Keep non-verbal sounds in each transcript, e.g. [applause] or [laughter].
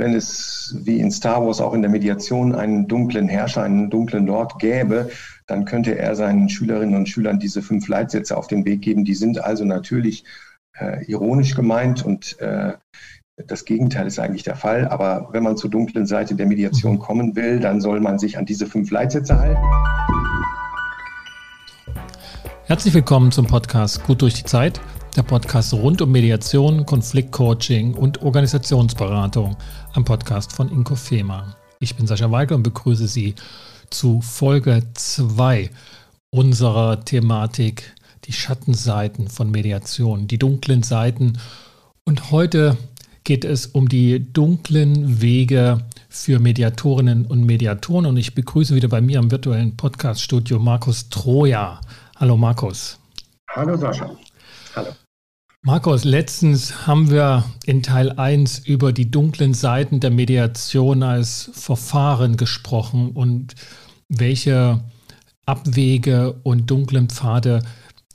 wenn es wie in Star Wars auch in der Mediation einen dunklen Herrscher, einen dunklen Lord gäbe, dann könnte er seinen Schülerinnen und Schülern diese fünf Leitsätze auf den Weg geben. Die sind also natürlich äh, ironisch gemeint und äh, das Gegenteil ist eigentlich der Fall. Aber wenn man zur dunklen Seite der Mediation mhm. kommen will, dann soll man sich an diese fünf Leitsätze halten. Herzlich willkommen zum Podcast Gut durch die Zeit, der Podcast rund um Mediation, Konfliktcoaching und Organisationsberatung, ein Podcast von Inko Fema. Ich bin Sascha Weigel und begrüße Sie zu Folge 2 unserer Thematik die Schattenseiten von Mediation, die dunklen Seiten. Und heute geht es um die dunklen Wege für Mediatorinnen und Mediatoren. Und ich begrüße wieder bei mir am virtuellen Podcast-Studio Markus Troja. Hallo Markus. Hallo Sascha. Markus, letztens haben wir in Teil 1 über die dunklen Seiten der Mediation als Verfahren gesprochen und welche Abwege und dunklen Pfade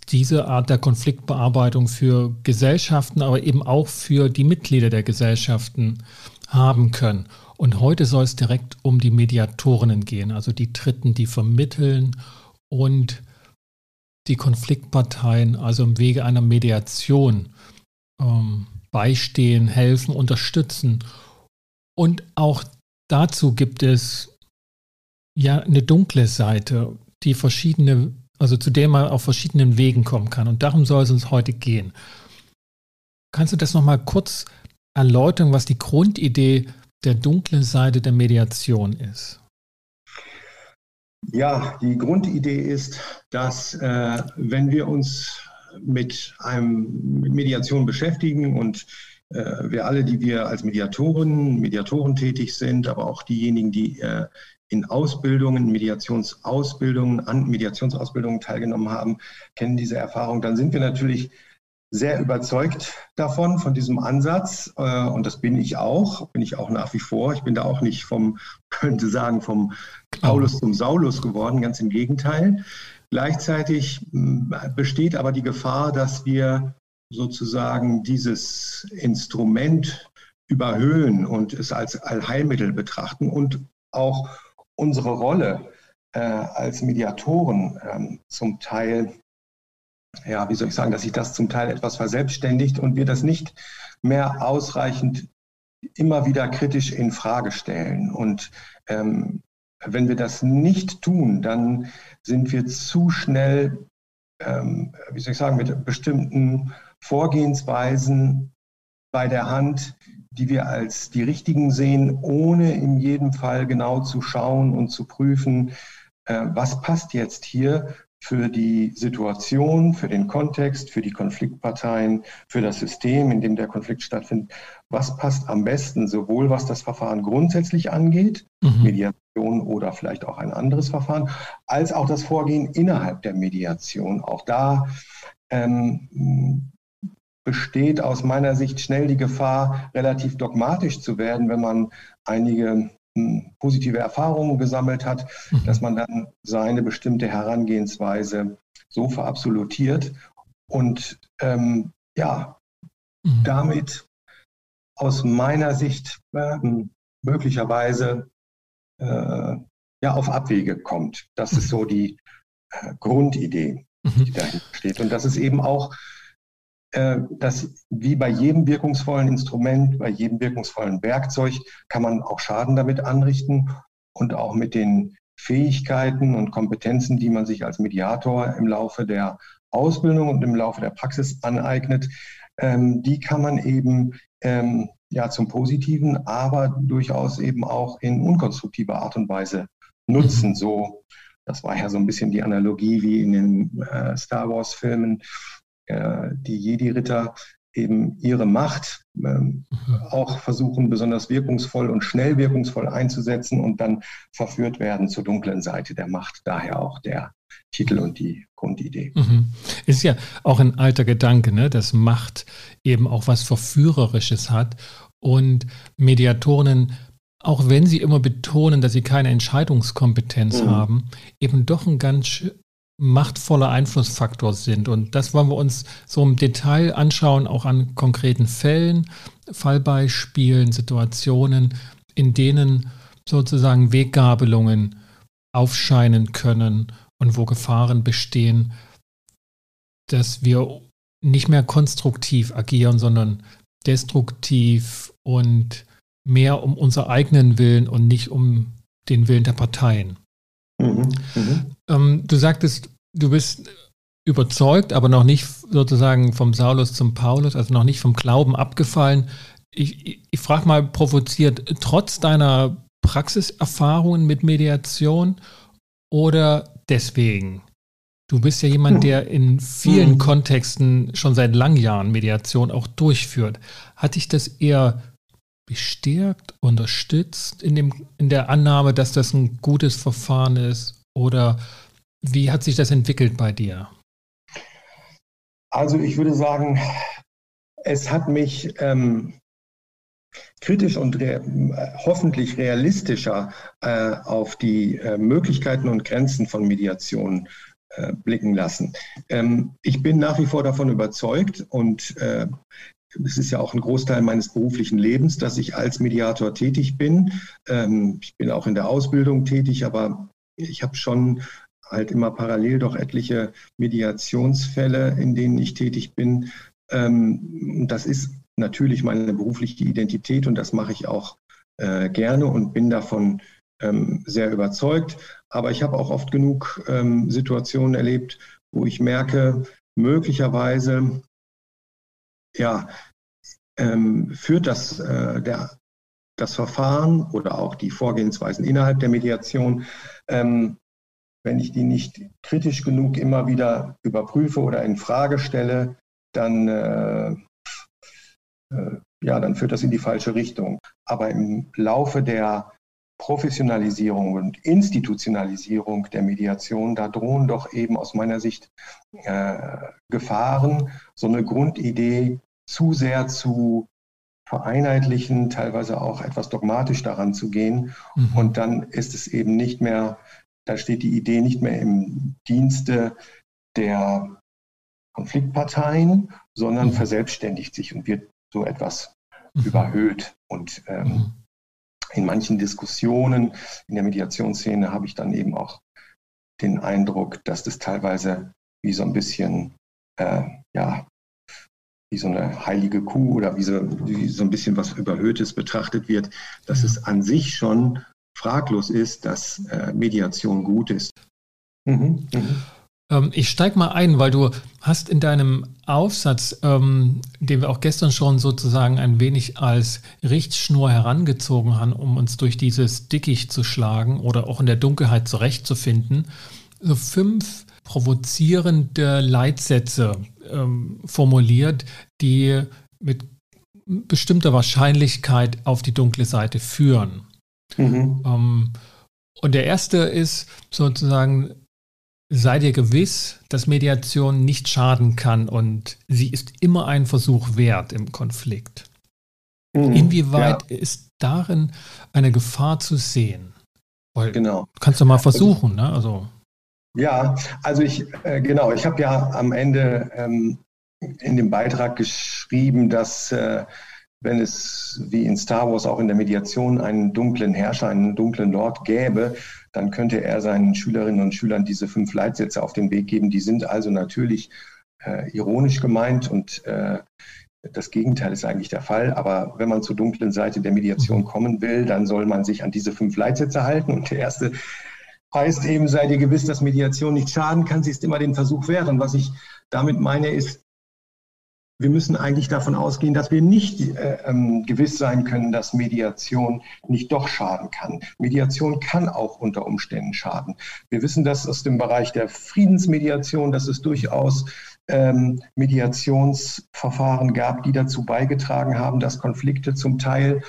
diese Art der Konfliktbearbeitung für Gesellschaften, aber eben auch für die Mitglieder der Gesellschaften haben können. Und heute soll es direkt um die Mediatorinnen gehen, also die Dritten, die vermitteln und die Konfliktparteien, also im Wege einer Mediation, ähm, beistehen, helfen, unterstützen. Und auch dazu gibt es ja eine dunkle Seite, die verschiedene also zu dem man auf verschiedenen Wegen kommen kann. Und darum soll es uns heute gehen. Kannst du das nochmal kurz erläutern, was die Grundidee der dunklen Seite der Mediation ist? Ja, die Grundidee ist, dass äh, wenn wir uns mit einem mit Mediation beschäftigen und äh, wir alle, die wir als Mediatoren, Mediatoren tätig sind, aber auch diejenigen, die äh, in Ausbildungen, Mediationsausbildungen, an Mediationsausbildungen teilgenommen haben, kennen diese Erfahrung, dann sind wir natürlich sehr überzeugt davon, von diesem Ansatz. Äh, und das bin ich auch, bin ich auch nach wie vor. Ich bin da auch nicht vom, [laughs] könnte sagen, vom Paulus zum Saulus geworden, ganz im Gegenteil. Gleichzeitig hm, besteht aber die Gefahr, dass wir sozusagen dieses Instrument überhöhen und es als Allheilmittel betrachten und auch unsere Rolle äh, als Mediatoren ähm, zum Teil, ja, wie soll ich sagen, dass sich das zum Teil etwas verselbstständigt und wir das nicht mehr ausreichend immer wieder kritisch in Frage stellen. Und ähm, wenn wir das nicht tun, dann sind wir zu schnell, ähm, wie soll ich sagen, mit bestimmten Vorgehensweisen bei der Hand, die wir als die richtigen sehen, ohne in jedem Fall genau zu schauen und zu prüfen, äh, was passt jetzt hier für die Situation, für den Kontext, für die Konfliktparteien, für das System, in dem der Konflikt stattfindet. Was passt am besten, sowohl was das Verfahren grundsätzlich angeht, mhm. Mediation oder vielleicht auch ein anderes Verfahren, als auch das Vorgehen innerhalb der Mediation. Auch da ähm, besteht aus meiner Sicht schnell die Gefahr, relativ dogmatisch zu werden, wenn man einige hm, positive Erfahrungen gesammelt hat, mhm. dass man dann seine bestimmte Herangehensweise so verabsolutiert und ähm, ja, mhm. damit aus meiner Sicht äh, möglicherweise äh, ja auf Abwege kommt. Das ist so die äh, Grundidee, die mhm. dahinter steht. Und das ist eben auch äh, dass wie bei jedem wirkungsvollen Instrument, bei jedem wirkungsvollen Werkzeug kann man auch Schaden damit anrichten und auch mit den Fähigkeiten und Kompetenzen, die man sich als Mediator im Laufe der Ausbildung und im Laufe der Praxis aneignet, ähm, die kann man eben ähm, ja zum Positiven, aber durchaus eben auch in unkonstruktiver Art und Weise nutzen. So, das war ja so ein bisschen die Analogie wie in den äh, Star Wars Filmen, äh, die Jedi-Ritter eben ihre Macht ähm, mhm. auch versuchen, besonders wirkungsvoll und schnell wirkungsvoll einzusetzen und dann verführt werden zur dunklen Seite der Macht. Daher auch der Titel und die Grundidee. Mhm. Ist ja auch ein alter Gedanke, ne? dass Macht eben auch was Verführerisches hat und Mediatoren, auch wenn sie immer betonen, dass sie keine Entscheidungskompetenz mhm. haben, eben doch ein ganz machtvoller Einflussfaktor sind. Und das wollen wir uns so im Detail anschauen, auch an konkreten Fällen, Fallbeispielen, Situationen, in denen sozusagen Weggabelungen aufscheinen können und wo Gefahren bestehen, dass wir nicht mehr konstruktiv agieren, sondern destruktiv und mehr um unseren eigenen Willen und nicht um den Willen der Parteien. Mhm, mhm. Ähm, du sagtest, du bist überzeugt, aber noch nicht sozusagen vom Saulus zum Paulus, also noch nicht vom Glauben abgefallen. Ich, ich, ich frage mal provoziert, trotz deiner Praxiserfahrungen mit Mediation oder deswegen? Du bist ja jemand, der in vielen mhm. Kontexten schon seit langen Jahren Mediation auch durchführt. Hat dich das eher bestärkt, unterstützt in, dem, in der Annahme, dass das ein gutes Verfahren ist? Oder wie hat sich das entwickelt bei dir? Also ich würde sagen, es hat mich ähm, kritisch und re hoffentlich realistischer äh, auf die äh, Möglichkeiten und Grenzen von Mediation äh, blicken lassen. Ähm, ich bin nach wie vor davon überzeugt und es ist ja auch ein Großteil meines beruflichen Lebens, dass ich als Mediator tätig bin. Ähm, ich bin auch in der Ausbildung tätig, aber ich habe schon halt immer parallel doch etliche Mediationsfälle, in denen ich tätig bin. Ähm, das ist natürlich meine berufliche Identität und das mache ich auch äh, gerne und bin davon ähm, sehr überzeugt. Aber ich habe auch oft genug Situationen erlebt, wo ich merke, möglicherweise ja, ähm, führt das, äh, der, das Verfahren oder auch die Vorgehensweisen innerhalb der Mediation, ähm, wenn ich die nicht kritisch genug immer wieder überprüfe oder in Frage stelle, dann äh, äh, ja, dann führt das in die falsche Richtung. Aber im Laufe der Professionalisierung und Institutionalisierung der Mediation, da drohen doch eben aus meiner Sicht äh, Gefahren, so eine Grundidee zu sehr zu vereinheitlichen, teilweise auch etwas dogmatisch daran zu gehen. Mhm. Und dann ist es eben nicht mehr, da steht die Idee nicht mehr im Dienste der Konfliktparteien, sondern mhm. verselbstständigt sich und wird so etwas mhm. überhöht. Und ähm, mhm. in manchen Diskussionen in der Mediationsszene habe ich dann eben auch den Eindruck, dass das teilweise wie so ein bisschen, äh, ja, wie so eine heilige Kuh oder wie so, wie so ein bisschen was Überhöhtes betrachtet wird, dass ja. es an sich schon fraglos ist, dass äh, Mediation gut ist. Mhm. Mhm. Ähm, ich steige mal ein, weil du hast in deinem Aufsatz, ähm, den wir auch gestern schon sozusagen ein wenig als Richtschnur herangezogen haben, um uns durch dieses Dickicht zu schlagen oder auch in der Dunkelheit zurechtzufinden, so fünf provozierende Leitsätze ähm, formuliert, die mit bestimmter Wahrscheinlichkeit auf die dunkle Seite führen. Mhm. Ähm, und der erste ist sozusagen, Sei dir gewiss, dass Mediation nicht schaden kann und sie ist immer ein Versuch wert im Konflikt. Mhm, Inwieweit ja. ist darin eine Gefahr zu sehen? Weil genau. Kannst du mal versuchen, ne? Also. Ja, also ich, äh, genau, ich habe ja am Ende ähm, in dem Beitrag geschrieben, dass äh, wenn es wie in Star Wars auch in der Mediation einen dunklen Herrscher, einen dunklen Lord gäbe, dann könnte er seinen Schülerinnen und Schülern diese fünf Leitsätze auf den Weg geben. Die sind also natürlich äh, ironisch gemeint und äh, das Gegenteil ist eigentlich der Fall. Aber wenn man zur dunklen Seite der Mediation mhm. kommen will, dann soll man sich an diese fünf Leitsätze halten. Und der erste heißt eben, sei dir gewiss, dass Mediation nicht schaden kann. Sie ist immer den Versuch wert. Und was ich damit meine, ist, wir müssen eigentlich davon ausgehen, dass wir nicht äh, ähm, gewiss sein können, dass Mediation nicht doch schaden kann. Mediation kann auch unter Umständen schaden. Wir wissen das aus dem Bereich der Friedensmediation, dass es durchaus ähm, Mediationsverfahren gab, die dazu beigetragen haben, dass Konflikte zum Teil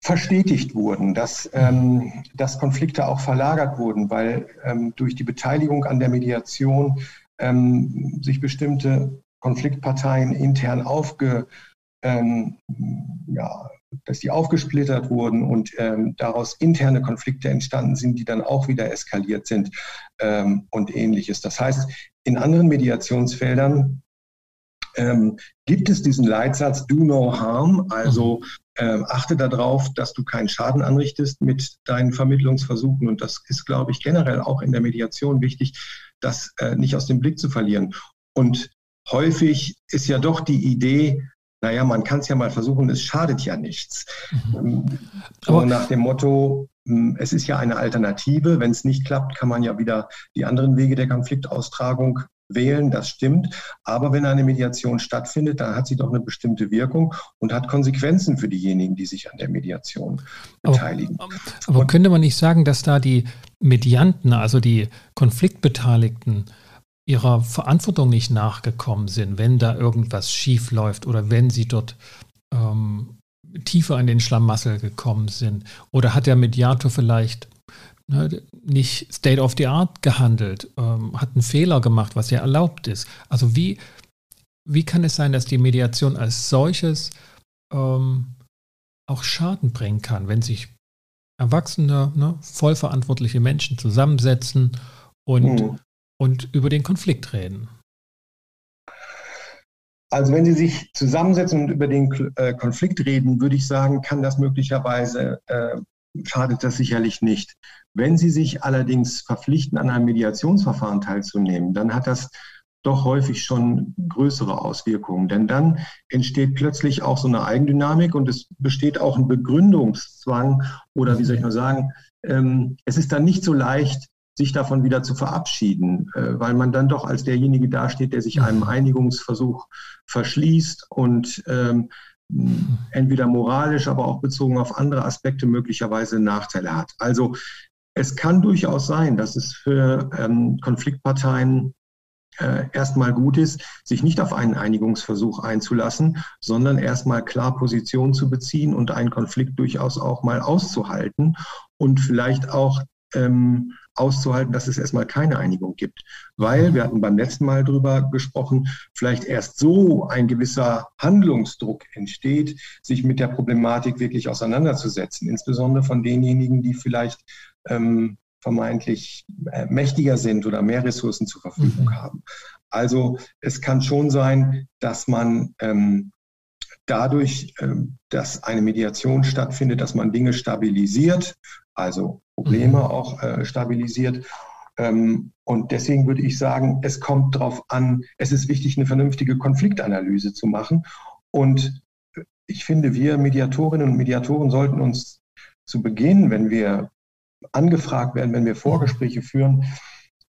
verstetigt wurden, dass, ähm, dass Konflikte auch verlagert wurden, weil ähm, durch die Beteiligung an der Mediation ähm, sich bestimmte Konfliktparteien intern aufge, ähm, ja, dass die aufgesplittert wurden und ähm, daraus interne Konflikte entstanden sind, die dann auch wieder eskaliert sind ähm, und ähnliches. Das heißt, in anderen Mediationsfeldern ähm, gibt es diesen Leitsatz Do No Harm, also äh, achte darauf, dass du keinen Schaden anrichtest mit deinen Vermittlungsversuchen. Und das ist, glaube ich, generell auch in der Mediation wichtig, das äh, nicht aus dem Blick zu verlieren. Und häufig ist ja doch die Idee, naja, man kann es ja mal versuchen, es schadet ja nichts. Mhm. So nach dem Motto, hm, es ist ja eine Alternative. Wenn es nicht klappt, kann man ja wieder die anderen Wege der Konfliktaustragung wählen, das stimmt. Aber wenn eine Mediation stattfindet, dann hat sie doch eine bestimmte Wirkung und hat Konsequenzen für diejenigen, die sich an der Mediation beteiligen. Aber, aber könnte man nicht sagen, dass da die Medianten, also die Konfliktbeteiligten, ihrer Verantwortung nicht nachgekommen sind, wenn da irgendwas schief läuft oder wenn sie dort ähm, tiefer in den Schlamassel gekommen sind? Oder hat der Mediator vielleicht nicht State of the Art gehandelt, ähm, hat einen Fehler gemacht, was ja erlaubt ist? Also wie, wie kann es sein, dass die Mediation als solches ähm, auch Schaden bringen kann, wenn sich erwachsene, ne, vollverantwortliche Menschen zusammensetzen und mhm und über den Konflikt reden? Also wenn Sie sich zusammensetzen und über den äh, Konflikt reden, würde ich sagen, kann das möglicherweise, äh, schadet das sicherlich nicht. Wenn Sie sich allerdings verpflichten, an einem Mediationsverfahren teilzunehmen, dann hat das doch häufig schon größere Auswirkungen. Denn dann entsteht plötzlich auch so eine Eigendynamik und es besteht auch ein Begründungszwang oder wie soll ich nur sagen, ähm, es ist dann nicht so leicht, sich davon wieder zu verabschieden, äh, weil man dann doch als derjenige dasteht, der sich einem Einigungsversuch verschließt und ähm, entweder moralisch, aber auch bezogen auf andere Aspekte möglicherweise Nachteile hat. Also es kann durchaus sein, dass es für ähm, Konfliktparteien äh, erstmal gut ist, sich nicht auf einen Einigungsversuch einzulassen, sondern erstmal klar Position zu beziehen und einen Konflikt durchaus auch mal auszuhalten und vielleicht auch ähm, auszuhalten, dass es erstmal keine Einigung gibt. Weil, wir hatten beim letzten Mal darüber gesprochen, vielleicht erst so ein gewisser Handlungsdruck entsteht, sich mit der Problematik wirklich auseinanderzusetzen, insbesondere von denjenigen, die vielleicht ähm, vermeintlich äh, mächtiger sind oder mehr Ressourcen zur Verfügung mhm. haben. Also es kann schon sein, dass man ähm, dadurch, ähm, dass eine Mediation stattfindet, dass man Dinge stabilisiert, also Probleme mhm. auch äh, stabilisiert. Ähm, und deswegen würde ich sagen, es kommt darauf an, es ist wichtig, eine vernünftige Konfliktanalyse zu machen. Und ich finde, wir Mediatorinnen und Mediatoren sollten uns zu Beginn, wenn wir angefragt werden, wenn wir Vorgespräche führen,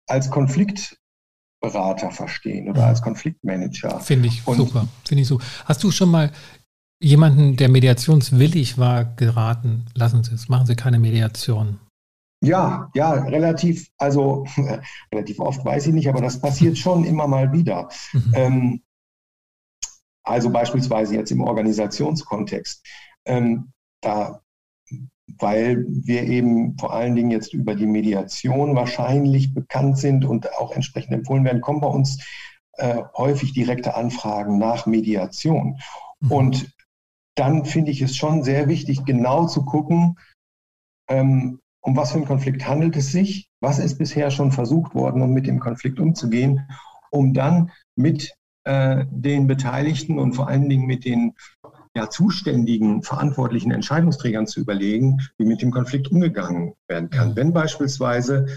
als Konfliktberater verstehen oder als Konfliktmanager. Finde ich und super. Finde ich so. Hast du schon mal jemanden, der mediationswillig war, geraten? Lassen Sie es, machen Sie keine Mediation. Ja, ja, relativ, also äh, [laughs] relativ oft weiß ich nicht, aber das passiert schon immer mal wieder. Mhm. Ähm, also beispielsweise jetzt im Organisationskontext. Ähm, da, weil wir eben vor allen Dingen jetzt über die Mediation wahrscheinlich bekannt sind und auch entsprechend empfohlen werden, kommen bei uns äh, häufig direkte Anfragen nach Mediation. Mhm. Und dann finde ich es schon sehr wichtig, genau zu gucken, ähm, um was für einen Konflikt handelt es sich, was ist bisher schon versucht worden, um mit dem Konflikt umzugehen, um dann mit äh, den Beteiligten und vor allen Dingen mit den ja, zuständigen, verantwortlichen Entscheidungsträgern zu überlegen, wie mit dem Konflikt umgegangen werden kann. Wenn beispielsweise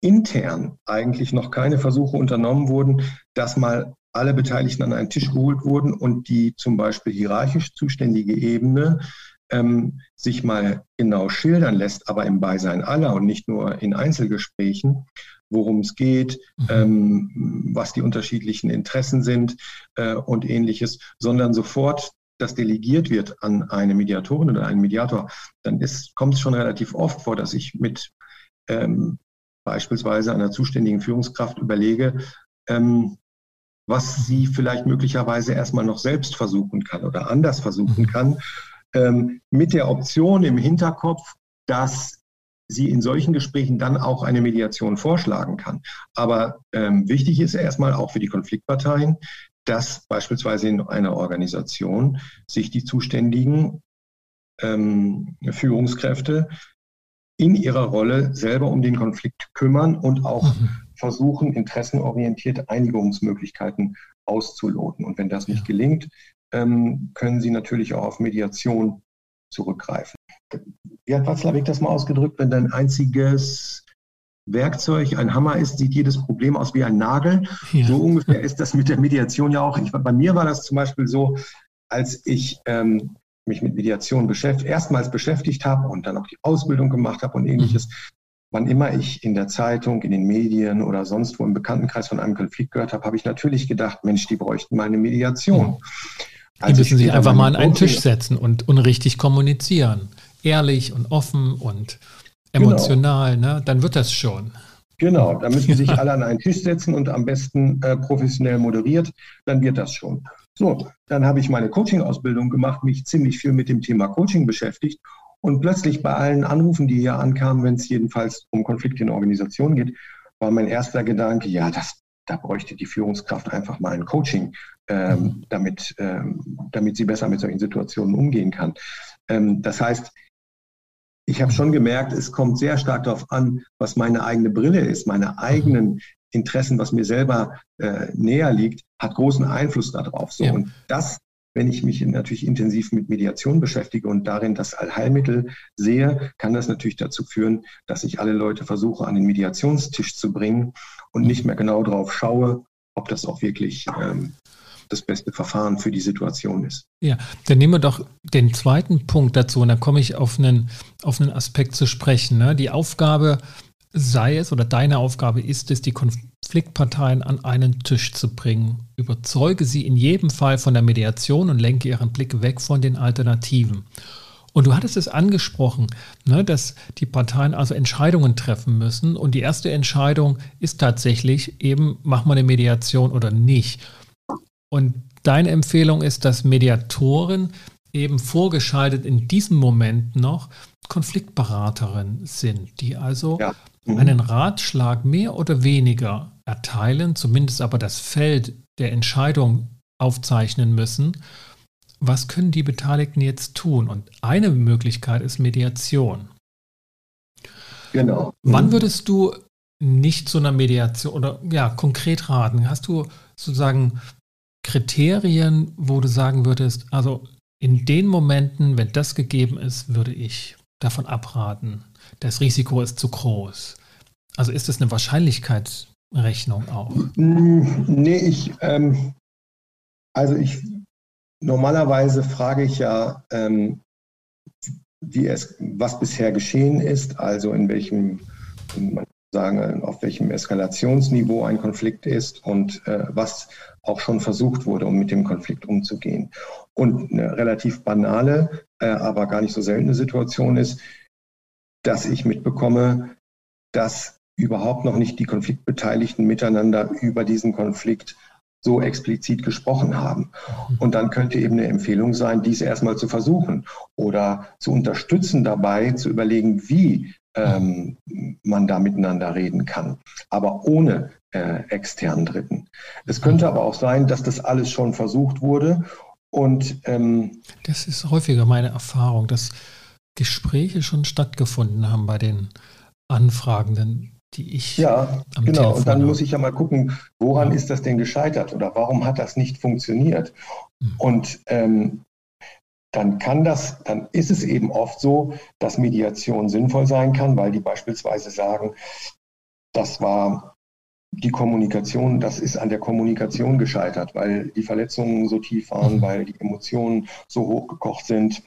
intern eigentlich noch keine Versuche unternommen wurden, dass mal alle Beteiligten an einen Tisch geholt wurden und die zum Beispiel hierarchisch zuständige Ebene ähm, sich mal genau schildern lässt, aber im Beisein aller und nicht nur in Einzelgesprächen, worum es geht, mhm. ähm, was die unterschiedlichen Interessen sind äh, und ähnliches, sondern sofort das delegiert wird an eine Mediatorin oder einen Mediator, dann kommt es schon relativ oft vor, dass ich mit ähm, beispielsweise einer zuständigen Führungskraft überlege, ähm, was sie vielleicht möglicherweise erstmal noch selbst versuchen kann oder anders versuchen mhm. kann, ähm, mit der Option im Hinterkopf, dass sie in solchen Gesprächen dann auch eine Mediation vorschlagen kann. Aber ähm, wichtig ist erstmal auch für die Konfliktparteien, dass beispielsweise in einer Organisation sich die zuständigen ähm, Führungskräfte in ihrer Rolle selber um den Konflikt kümmern und auch mhm. versuchen, interessenorientierte Einigungsmöglichkeiten auszuloten. Und wenn das nicht gelingt, ähm, können sie natürlich auch auf Mediation zurückgreifen. Wie hat Watzlawick das mal ausgedrückt? Wenn dein einziges Werkzeug ein Hammer ist, sieht jedes Problem aus wie ein Nagel. Ja. So ungefähr ist das mit der Mediation ja auch. Ich, bei mir war das zum Beispiel so, als ich ähm, mich mit Mediation beschäftigt, erstmals beschäftigt habe und dann auch die Ausbildung gemacht habe und ähnliches. Mhm. Wann immer ich in der Zeitung, in den Medien oder sonst wo im Bekanntenkreis von einem Konflikt gehört habe, habe ich natürlich gedacht, Mensch, die bräuchten mal eine Mediation. Mhm. Die müssen sich einfach mal an einen Tisch setzen und, und richtig kommunizieren. Ehrlich und offen und. Emotional, genau. ne? dann wird das schon. Genau, da müssen sich alle an einen Tisch setzen und am besten äh, professionell moderiert, dann wird das schon. So, dann habe ich meine Coaching-Ausbildung gemacht, mich ziemlich viel mit dem Thema Coaching beschäftigt und plötzlich bei allen Anrufen, die hier ankamen, wenn es jedenfalls um Konflikte in Organisationen geht, war mein erster Gedanke, ja, das, da bräuchte die Führungskraft einfach mal ein Coaching, ähm, mhm. damit, ähm, damit sie besser mit solchen Situationen umgehen kann. Ähm, das heißt, ich habe schon gemerkt, es kommt sehr stark darauf an, was meine eigene Brille ist, meine eigenen Interessen, was mir selber äh, näher liegt, hat großen Einfluss darauf. So. Ja. Und das, wenn ich mich natürlich intensiv mit Mediation beschäftige und darin das Allheilmittel sehe, kann das natürlich dazu führen, dass ich alle Leute versuche, an den Mediationstisch zu bringen und nicht mehr genau darauf schaue, ob das auch wirklich ähm, das beste Verfahren für die Situation ist. Ja, dann nehmen wir doch den zweiten Punkt dazu und dann komme ich auf einen, auf einen Aspekt zu sprechen. Ne? Die Aufgabe sei es oder deine Aufgabe ist es, die Konfliktparteien an einen Tisch zu bringen. Überzeuge sie in jedem Fall von der Mediation und lenke ihren Blick weg von den Alternativen. Und du hattest es angesprochen, ne, dass die Parteien also Entscheidungen treffen müssen. Und die erste Entscheidung ist tatsächlich eben, machen wir eine Mediation oder nicht. Und deine Empfehlung ist, dass Mediatoren eben vorgeschaltet in diesem Moment noch Konfliktberaterin sind, die also ja. mhm. einen Ratschlag mehr oder weniger erteilen, zumindest aber das Feld der Entscheidung aufzeichnen müssen. Was können die Beteiligten jetzt tun? Und eine Möglichkeit ist Mediation. Genau. Mhm. Wann würdest du nicht zu einer Mediation oder ja, konkret raten? Hast du sozusagen Kriterien, wo du sagen würdest, also in den Momenten, wenn das gegeben ist, würde ich davon abraten. Das Risiko ist zu groß. Also ist das eine Wahrscheinlichkeitsrechnung auch? Mm, nee, ich, ähm, also ich, normalerweise frage ich ja, ähm, wie es, was bisher geschehen ist, also in welchem, man sagen, auf welchem Eskalationsniveau ein Konflikt ist und äh, was auch schon versucht wurde, um mit dem Konflikt umzugehen. Und eine relativ banale, äh, aber gar nicht so seltene Situation ist, dass ich mitbekomme, dass überhaupt noch nicht die Konfliktbeteiligten miteinander über diesen Konflikt so explizit gesprochen haben. Und dann könnte eben eine Empfehlung sein, dies erstmal zu versuchen oder zu unterstützen dabei, zu überlegen, wie ähm, man da miteinander reden kann, aber ohne äh, externen Dritten. Es könnte aber auch sein, dass das alles schon versucht wurde und ähm, das ist häufiger meine Erfahrung, dass Gespräche schon stattgefunden haben bei den Anfragenden, die ich ja am genau. Telefon und dann habe. muss ich ja mal gucken, woran ja. ist das denn gescheitert oder warum hat das nicht funktioniert? Mhm. Und ähm, dann kann das, dann ist es eben oft so, dass Mediation sinnvoll sein kann, weil die beispielsweise sagen, das war die Kommunikation, das ist an der Kommunikation gescheitert, weil die Verletzungen so tief waren, weil die Emotionen so hochgekocht sind,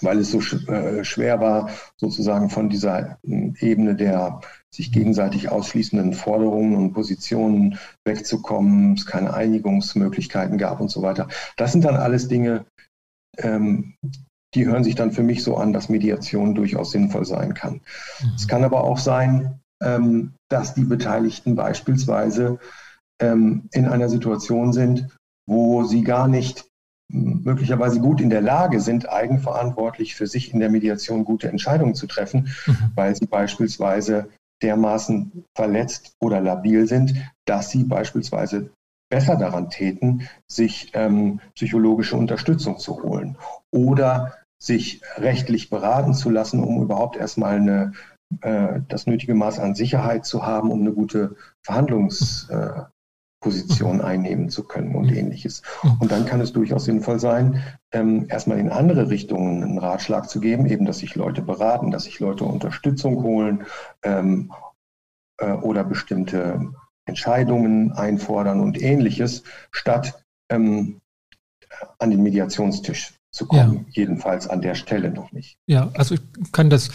weil es so äh, schwer war, sozusagen von dieser hm, Ebene der sich gegenseitig ausschließenden Forderungen und Positionen wegzukommen, es keine Einigungsmöglichkeiten gab und so weiter. Das sind dann alles Dinge, ähm, die hören sich dann für mich so an, dass Mediation durchaus sinnvoll sein kann. Mhm. Es kann aber auch sein, ähm, dass die Beteiligten beispielsweise ähm, in einer Situation sind, wo sie gar nicht möglicherweise gut in der Lage sind, eigenverantwortlich für sich in der Mediation gute Entscheidungen zu treffen, mhm. weil sie beispielsweise dermaßen verletzt oder labil sind, dass sie beispielsweise besser daran täten, sich ähm, psychologische Unterstützung zu holen oder sich rechtlich beraten zu lassen, um überhaupt erstmal eine, äh, das nötige Maß an Sicherheit zu haben, um eine gute Verhandlungsposition äh, einnehmen zu können und ähnliches. Und dann kann es durchaus sinnvoll sein, ähm, erstmal in andere Richtungen einen Ratschlag zu geben, eben, dass sich Leute beraten, dass sich Leute Unterstützung holen ähm, äh, oder bestimmte Entscheidungen einfordern und ähnliches, statt ähm, an den Mediationstisch zu kommen. Ja. Jedenfalls an der Stelle noch nicht. Ja, also ich kann das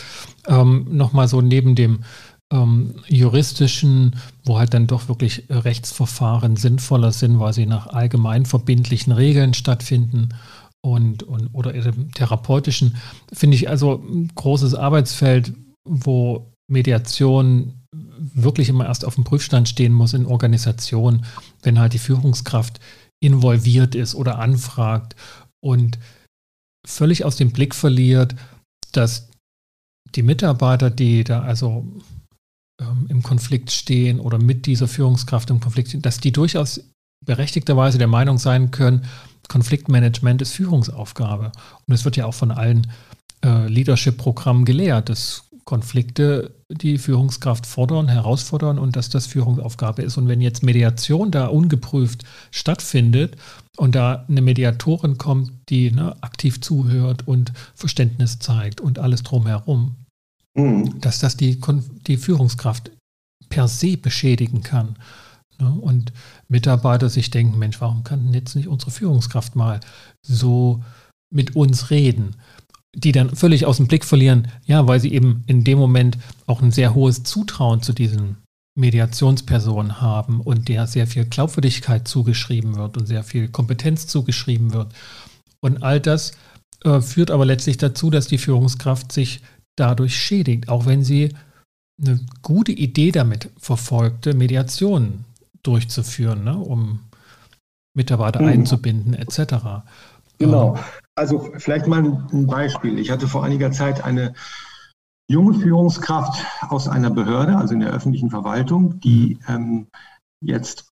ähm, nochmal so neben dem ähm, juristischen, wo halt dann doch wirklich Rechtsverfahren sinnvoller sind, weil sie nach allgemein verbindlichen Regeln stattfinden und, und oder im therapeutischen, finde ich also ein großes Arbeitsfeld, wo Mediation wirklich immer erst auf dem Prüfstand stehen muss in Organisation, wenn halt die Führungskraft involviert ist oder anfragt und völlig aus dem Blick verliert, dass die Mitarbeiter, die da also ähm, im Konflikt stehen oder mit dieser Führungskraft im Konflikt stehen, dass die durchaus berechtigterweise der Meinung sein können, Konfliktmanagement ist Führungsaufgabe. Und es wird ja auch von allen äh, Leadership-Programmen gelehrt, dass Konflikte die Führungskraft fordern, herausfordern und dass das Führungsaufgabe ist. Und wenn jetzt Mediation da ungeprüft stattfindet und da eine Mediatorin kommt, die ne, aktiv zuhört und Verständnis zeigt und alles drumherum, mhm. dass das die, die Führungskraft per se beschädigen kann. Ne? Und Mitarbeiter sich denken, Mensch, warum kann jetzt nicht unsere Führungskraft mal so mit uns reden? die dann völlig aus dem Blick verlieren, ja, weil sie eben in dem Moment auch ein sehr hohes Zutrauen zu diesen Mediationspersonen haben und der sehr viel Glaubwürdigkeit zugeschrieben wird und sehr viel Kompetenz zugeschrieben wird. Und all das äh, führt aber letztlich dazu, dass die Führungskraft sich dadurch schädigt, auch wenn sie eine gute Idee damit verfolgte, Mediationen durchzuführen, ne, um Mitarbeiter mhm. einzubinden etc. Genau. Also vielleicht mal ein Beispiel. Ich hatte vor einiger Zeit eine junge Führungskraft aus einer Behörde, also in der öffentlichen Verwaltung, die ähm, jetzt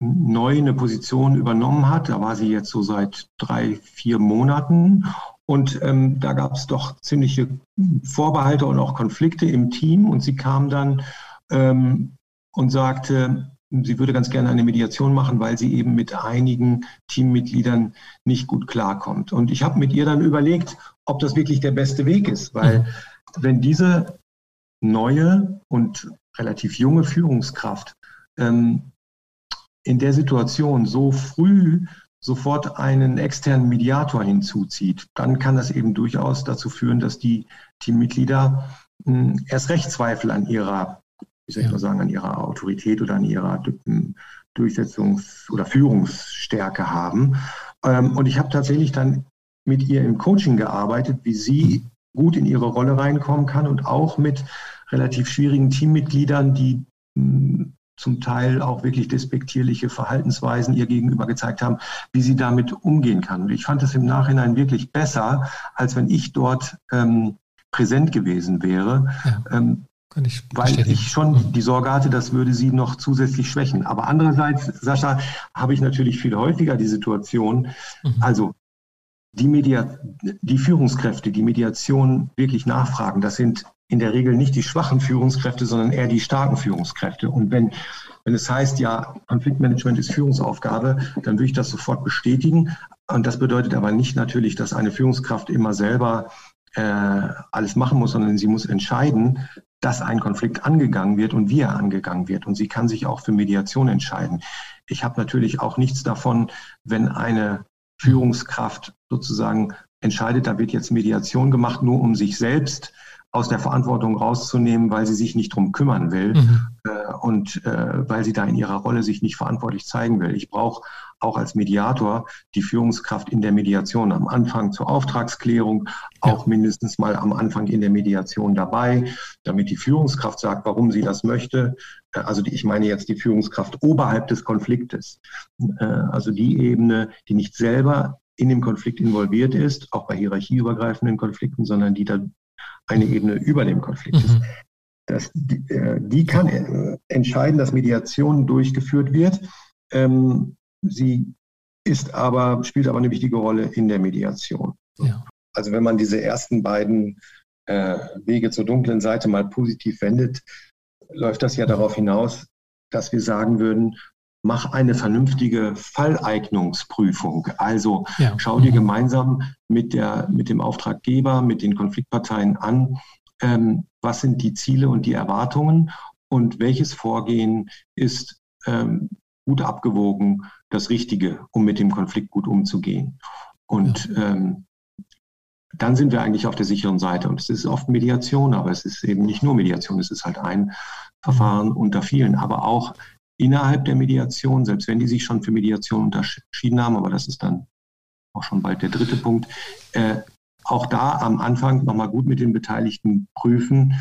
neu eine Position übernommen hat. Da war sie jetzt so seit drei, vier Monaten. Und ähm, da gab es doch ziemliche Vorbehalte und auch Konflikte im Team. Und sie kam dann ähm, und sagte, sie würde ganz gerne eine Mediation machen, weil sie eben mit einigen Teammitgliedern nicht gut klarkommt. Und ich habe mit ihr dann überlegt, ob das wirklich der beste Weg ist, weil mhm. Wenn diese neue und relativ junge Führungskraft ähm, in der Situation so früh sofort einen externen Mediator hinzuzieht, dann kann das eben durchaus dazu führen, dass die Teammitglieder mh, hm, erst recht Zweifel an ihrer wie soll ich mal sagen, an ihrer Autorität oder an ihrer Durchsetzungs- oder Führungsstärke haben. Ähm, und ich habe tatsächlich dann mit ihr im Coaching gearbeitet, wie sie gut in ihre Rolle reinkommen kann und auch mit relativ schwierigen Teammitgliedern, die hm, zum Teil auch wirklich despektierliche Verhaltensweisen ihr gegenüber gezeigt haben, wie sie damit umgehen kann. Und ich fand es im Nachhinein wirklich besser, als wenn ich dort ähm, präsent gewesen wäre. Ja. Ähm, ich Weil ich schon die Sorge hatte, das würde sie noch zusätzlich schwächen. Aber andererseits, Sascha, habe ich natürlich viel häufiger die Situation, mhm. also die, Media die Führungskräfte, die Mediation wirklich nachfragen, das sind in der Regel nicht die schwachen Führungskräfte, sondern eher die starken Führungskräfte. Und wenn, wenn es heißt, ja, Konfliktmanagement ist Führungsaufgabe, dann würde ich das sofort bestätigen. Und das bedeutet aber nicht natürlich, dass eine Führungskraft immer selber äh, alles machen muss, sondern sie muss entscheiden, dass ein Konflikt angegangen wird und wie er angegangen wird. Und sie kann sich auch für Mediation entscheiden. Ich habe natürlich auch nichts davon, wenn eine Führungskraft sozusagen entscheidet, da wird jetzt Mediation gemacht, nur um sich selbst aus der Verantwortung rauszunehmen, weil sie sich nicht drum kümmern will mhm. äh, und äh, weil sie da in ihrer Rolle sich nicht verantwortlich zeigen will. Ich brauche auch als Mediator die Führungskraft in der Mediation am Anfang zur Auftragsklärung, auch mindestens mal am Anfang in der Mediation dabei, damit die Führungskraft sagt, warum sie das möchte. Also die, ich meine jetzt die Führungskraft oberhalb des Konfliktes. Äh, also die Ebene, die nicht selber in dem Konflikt involviert ist, auch bei hierarchieübergreifenden Konflikten, sondern die da eine Ebene über dem Konflikt ist. Mhm. Das, die, äh, die, kann äh, entscheiden, dass Mediation durchgeführt wird. Ähm, sie ist aber, spielt aber eine wichtige Rolle in der Mediation. Ja. also wenn man diese ersten beiden Wege zur dunklen Seite mal positiv wendet, läuft das ja darauf hinaus, dass wir sagen würden, mach eine vernünftige Falleignungsprüfung. Also ja. schau dir mhm. gemeinsam mit, der, mit dem Auftraggeber, mit den Konfliktparteien an, ähm, was sind die Ziele und die Erwartungen und welches Vorgehen ist ähm, gut abgewogen, das Richtige, um mit dem Konflikt gut umzugehen. Und ja. ähm, dann sind wir eigentlich auf der sicheren Seite. Und es ist oft Mediation, aber es ist eben nicht nur Mediation, es ist halt ein Verfahren unter vielen, aber auch innerhalb der Mediation, selbst wenn die sich schon für Mediation unterschieden haben, aber das ist dann auch schon bald der dritte Punkt, äh, auch da am Anfang nochmal gut mit den Beteiligten prüfen,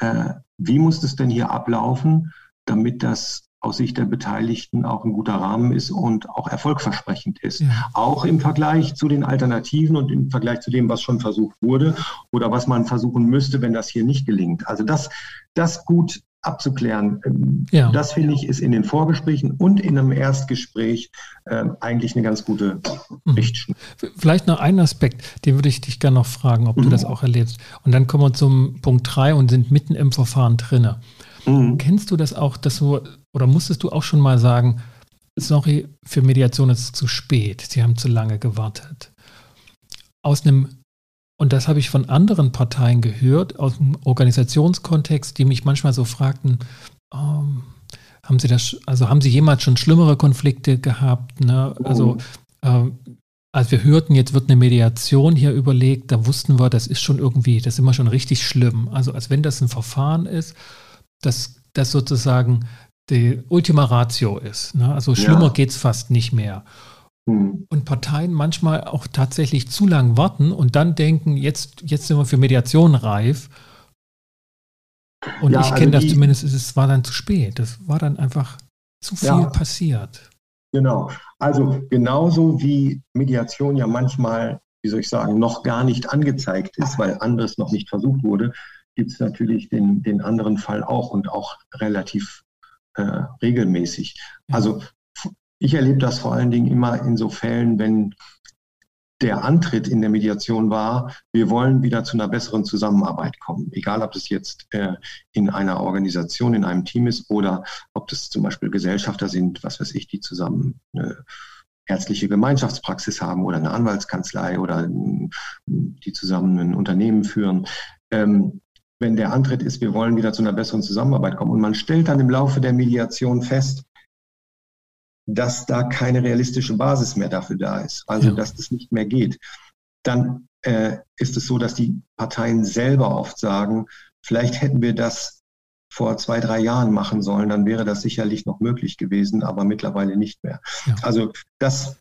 äh, wie muss es denn hier ablaufen, damit das aus Sicht der Beteiligten auch ein guter Rahmen ist und auch erfolgversprechend ist. Ja. Auch im Vergleich zu den Alternativen und im Vergleich zu dem, was schon versucht wurde oder was man versuchen müsste, wenn das hier nicht gelingt. Also das, das gut abzuklären. Ähm, ja. Das finde ich ist in den Vorgesprächen und in einem Erstgespräch äh, eigentlich eine ganz gute mhm. Richtschnur. Vielleicht noch einen Aspekt, den würde ich dich gerne noch fragen, ob mhm. du das auch erlebst. Und dann kommen wir zum Punkt 3 und sind mitten im Verfahren drinne. Mhm. Kennst du das auch, dass du, oder musstest du auch schon mal sagen, sorry, für Mediation ist es zu spät, sie haben zu lange gewartet. Aus einem und das habe ich von anderen Parteien gehört, aus dem Organisationskontext, die mich manchmal so fragten, ähm, haben Sie das, also haben Sie jemals schon schlimmere Konflikte gehabt? Ne? Also äh, als wir hörten, jetzt wird eine Mediation hier überlegt, da wussten wir, das ist schon irgendwie, das ist immer schon richtig schlimm. Also als wenn das ein Verfahren ist, das, das sozusagen die Ultima Ratio ist. Ne? Also schlimmer ja. geht es fast nicht mehr. Hm. Und Parteien manchmal auch tatsächlich zu lang warten und dann denken, jetzt, jetzt sind wir für Mediation reif. Und ja, ich kenne also das zumindest, es war dann zu spät. Das war dann einfach zu viel ja, passiert. Genau. Also genauso wie Mediation ja manchmal, wie soll ich sagen, noch gar nicht angezeigt ist, weil anderes noch nicht versucht wurde, gibt es natürlich den, den anderen Fall auch und auch relativ äh, regelmäßig. Also ich erlebe das vor allen Dingen immer in so Fällen, wenn der Antritt in der Mediation war, wir wollen wieder zu einer besseren Zusammenarbeit kommen. Egal, ob das jetzt äh, in einer Organisation, in einem Team ist oder ob das zum Beispiel Gesellschafter sind, was weiß ich, die zusammen eine ärztliche Gemeinschaftspraxis haben oder eine Anwaltskanzlei oder äh, die zusammen ein Unternehmen führen. Ähm, wenn der Antritt ist, wir wollen wieder zu einer besseren Zusammenarbeit kommen und man stellt dann im Laufe der Mediation fest, dass da keine realistische Basis mehr dafür da ist, also ja. dass das nicht mehr geht, dann äh, ist es so, dass die Parteien selber oft sagen, vielleicht hätten wir das vor zwei, drei Jahren machen sollen, dann wäre das sicherlich noch möglich gewesen, aber mittlerweile nicht mehr. Ja. Also das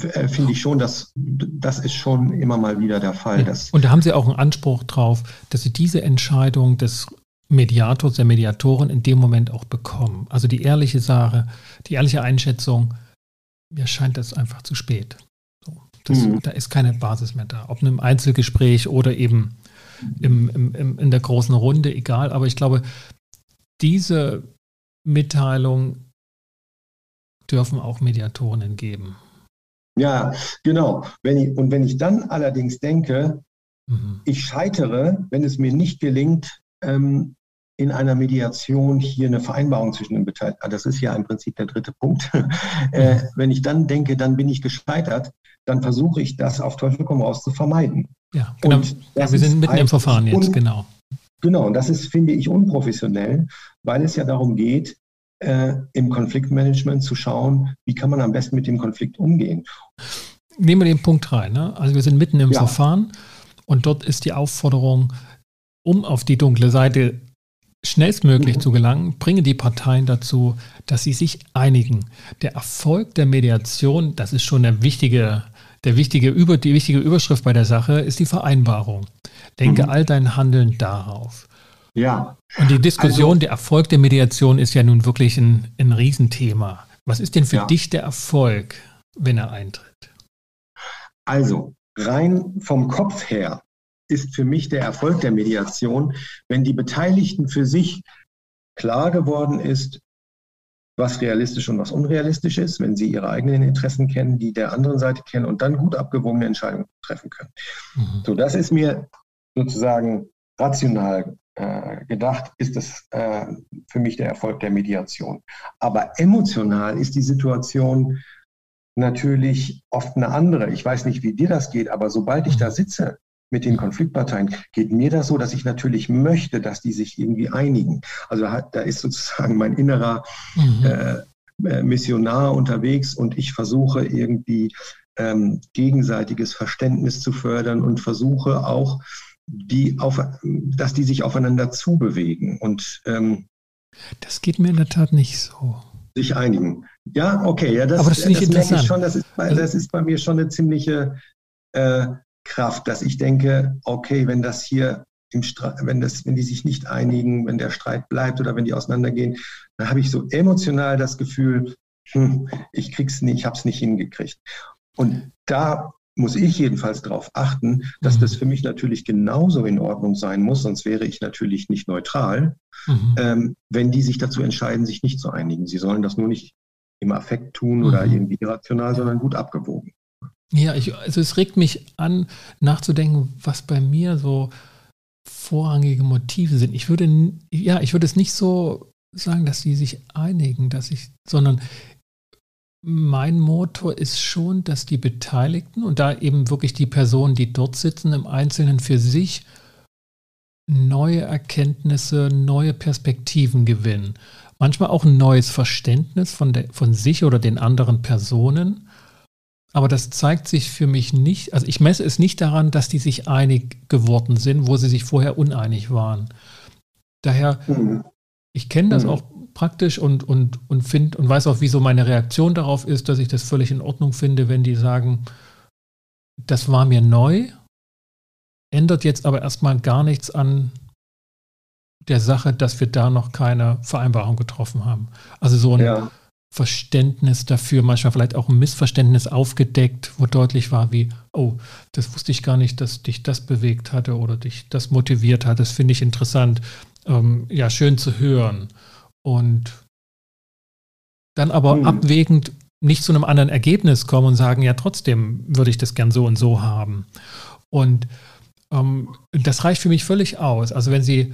äh, finde ich schon, dass das ist schon immer mal wieder der Fall. Ja. Und da haben Sie auch einen Anspruch drauf, dass Sie diese Entscheidung des Mediators, der Mediatorin in dem Moment auch bekommen. Also die ehrliche Sache, die ehrliche Einschätzung, mir scheint das einfach zu spät. So, das, mhm. Da ist keine Basis mehr da. Ob in einem Einzelgespräch oder eben im, im, im, in der großen Runde, egal. Aber ich glaube, diese Mitteilung dürfen auch Mediatorinnen geben. Ja, genau. Wenn ich, und wenn ich dann allerdings denke, mhm. ich scheitere, wenn es mir nicht gelingt, ähm, in einer Mediation hier eine Vereinbarung zwischen den Beteiligten. Ah, das ist ja im Prinzip der dritte Punkt. [laughs] äh, wenn ich dann denke, dann bin ich gescheitert, dann versuche ich das auf Teufel komm raus zu vermeiden. Ja, genau. Ja, wir sind mitten im Verfahren jetzt, genau. Genau, und das ist, finde ich, unprofessionell, weil es ja darum geht, äh, im Konfliktmanagement zu schauen, wie kann man am besten mit dem Konflikt umgehen. Nehmen wir den Punkt rein. Ne? Also wir sind mitten im ja. Verfahren und dort ist die Aufforderung, um auf die dunkle Seite schnellstmöglich mhm. zu gelangen, bringen die Parteien dazu, dass sie sich einigen. Der Erfolg der Mediation, das ist schon der wichtige, der wichtige Über, die wichtige Überschrift bei der Sache, ist die Vereinbarung. Denke mhm. all dein Handeln darauf. Ja. Und die Diskussion, also, der Erfolg der Mediation ist ja nun wirklich ein, ein Riesenthema. Was ist denn für ja. dich der Erfolg, wenn er eintritt? Also, rein vom Kopf her ist für mich der Erfolg der Mediation, wenn die Beteiligten für sich klar geworden ist, was realistisch und was unrealistisch ist, wenn sie ihre eigenen Interessen kennen, die der anderen Seite kennen und dann gut abgewogene Entscheidungen treffen können. Mhm. So, das ist mir sozusagen rational gedacht, ist das äh, für mich der Erfolg der Mediation. Aber emotional ist die Situation natürlich oft eine andere. Ich weiß nicht, wie dir das geht, aber sobald ich da mhm. sitze mit den Konfliktparteien, geht mir das so, dass ich natürlich möchte, dass die sich irgendwie einigen. Also da ist sozusagen mein innerer mhm. äh, äh, Missionar unterwegs und ich versuche irgendwie ähm, gegenseitiges Verständnis zu fördern und versuche auch, die auf, dass die sich aufeinander zubewegen und ähm, das geht mir in der Tat nicht so. Sich einigen. Ja, okay, ja, das, Aber das, das merke ich schon, das ist, bei, das ist bei mir schon eine ziemliche äh, Kraft, dass ich denke, okay, wenn das hier im Streit, wenn das, wenn die sich nicht einigen, wenn der Streit bleibt oder wenn die auseinandergehen, dann habe ich so emotional das Gefühl, hm, ich krieg's nicht, ich habe es nicht hingekriegt. Und da muss ich jedenfalls darauf achten, dass mhm. das für mich natürlich genauso in Ordnung sein muss, sonst wäre ich natürlich nicht neutral, mhm. ähm, wenn die sich dazu entscheiden, sich nicht zu einigen. Sie sollen das nur nicht im Affekt tun mhm. oder irgendwie irrational, sondern gut abgewogen. Ja, ich, also es regt mich an, nachzudenken, was bei mir so vorrangige Motive sind. Ich würde, ja, ich würde es nicht so sagen, dass sie sich einigen, dass ich, sondern mein Motor ist schon, dass die Beteiligten und da eben wirklich die Personen, die dort sitzen, im Einzelnen für sich neue Erkenntnisse, neue Perspektiven gewinnen. Manchmal auch ein neues Verständnis von, der, von sich oder den anderen Personen. Aber das zeigt sich für mich nicht, also ich messe es nicht daran, dass die sich einig geworden sind, wo sie sich vorher uneinig waren. Daher, mhm. ich kenne das mhm. auch praktisch und, und, und finde und weiß auch, wieso meine Reaktion darauf ist, dass ich das völlig in Ordnung finde, wenn die sagen, das war mir neu, ändert jetzt aber erstmal gar nichts an der Sache, dass wir da noch keine Vereinbarung getroffen haben. Also so ein ja. Verständnis dafür, manchmal vielleicht auch ein Missverständnis aufgedeckt, wo deutlich war, wie, oh, das wusste ich gar nicht, dass dich das bewegt hatte oder dich das motiviert hat. Das finde ich interessant. Ähm, ja, schön zu hören. Und dann aber mhm. abwägend nicht zu einem anderen Ergebnis kommen und sagen, ja, trotzdem würde ich das gern so und so haben. Und ähm, das reicht für mich völlig aus. Also wenn Sie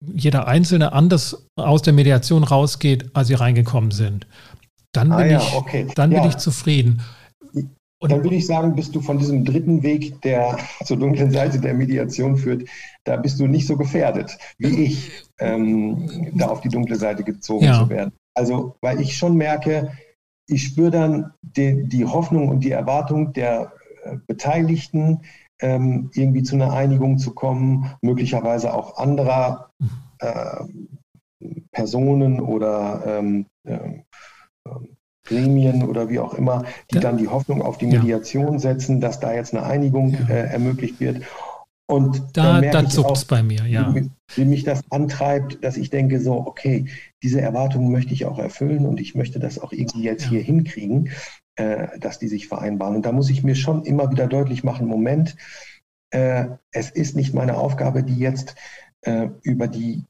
jeder Einzelne anders aus der Mediation rausgeht, als sie reingekommen sind. Dann bin, ah, ja, ich, okay. dann ja. bin ich zufrieden. Und dann würde ich sagen, bist du von diesem dritten Weg, der [laughs] zur dunklen Seite der Mediation führt, da bist du nicht so gefährdet wie ich, ähm, da auf die dunkle Seite gezogen ja. zu werden. Also, weil ich schon merke, ich spüre dann die, die Hoffnung und die Erwartung der äh, Beteiligten, ähm, irgendwie zu einer Einigung zu kommen, möglicherweise auch anderer äh, Personen oder ähm, äh, Gremien oder wie auch immer, die dann die Hoffnung auf die Mediation ja. setzen, dass da jetzt eine Einigung ja. äh, ermöglicht wird. Und da, da zuckt es bei mir, ja. Wie, wie, mich das antreibt, dass ich denke, so, okay, diese Erwartungen möchte ich auch erfüllen und ich möchte das auch irgendwie jetzt ja. hier hinkriegen äh, dass die sich vereinbaren. Und da muss ich mir schon immer wieder deutlich machen, Moment, äh, es ist nicht meine Aufgabe, die jetzt äh, über die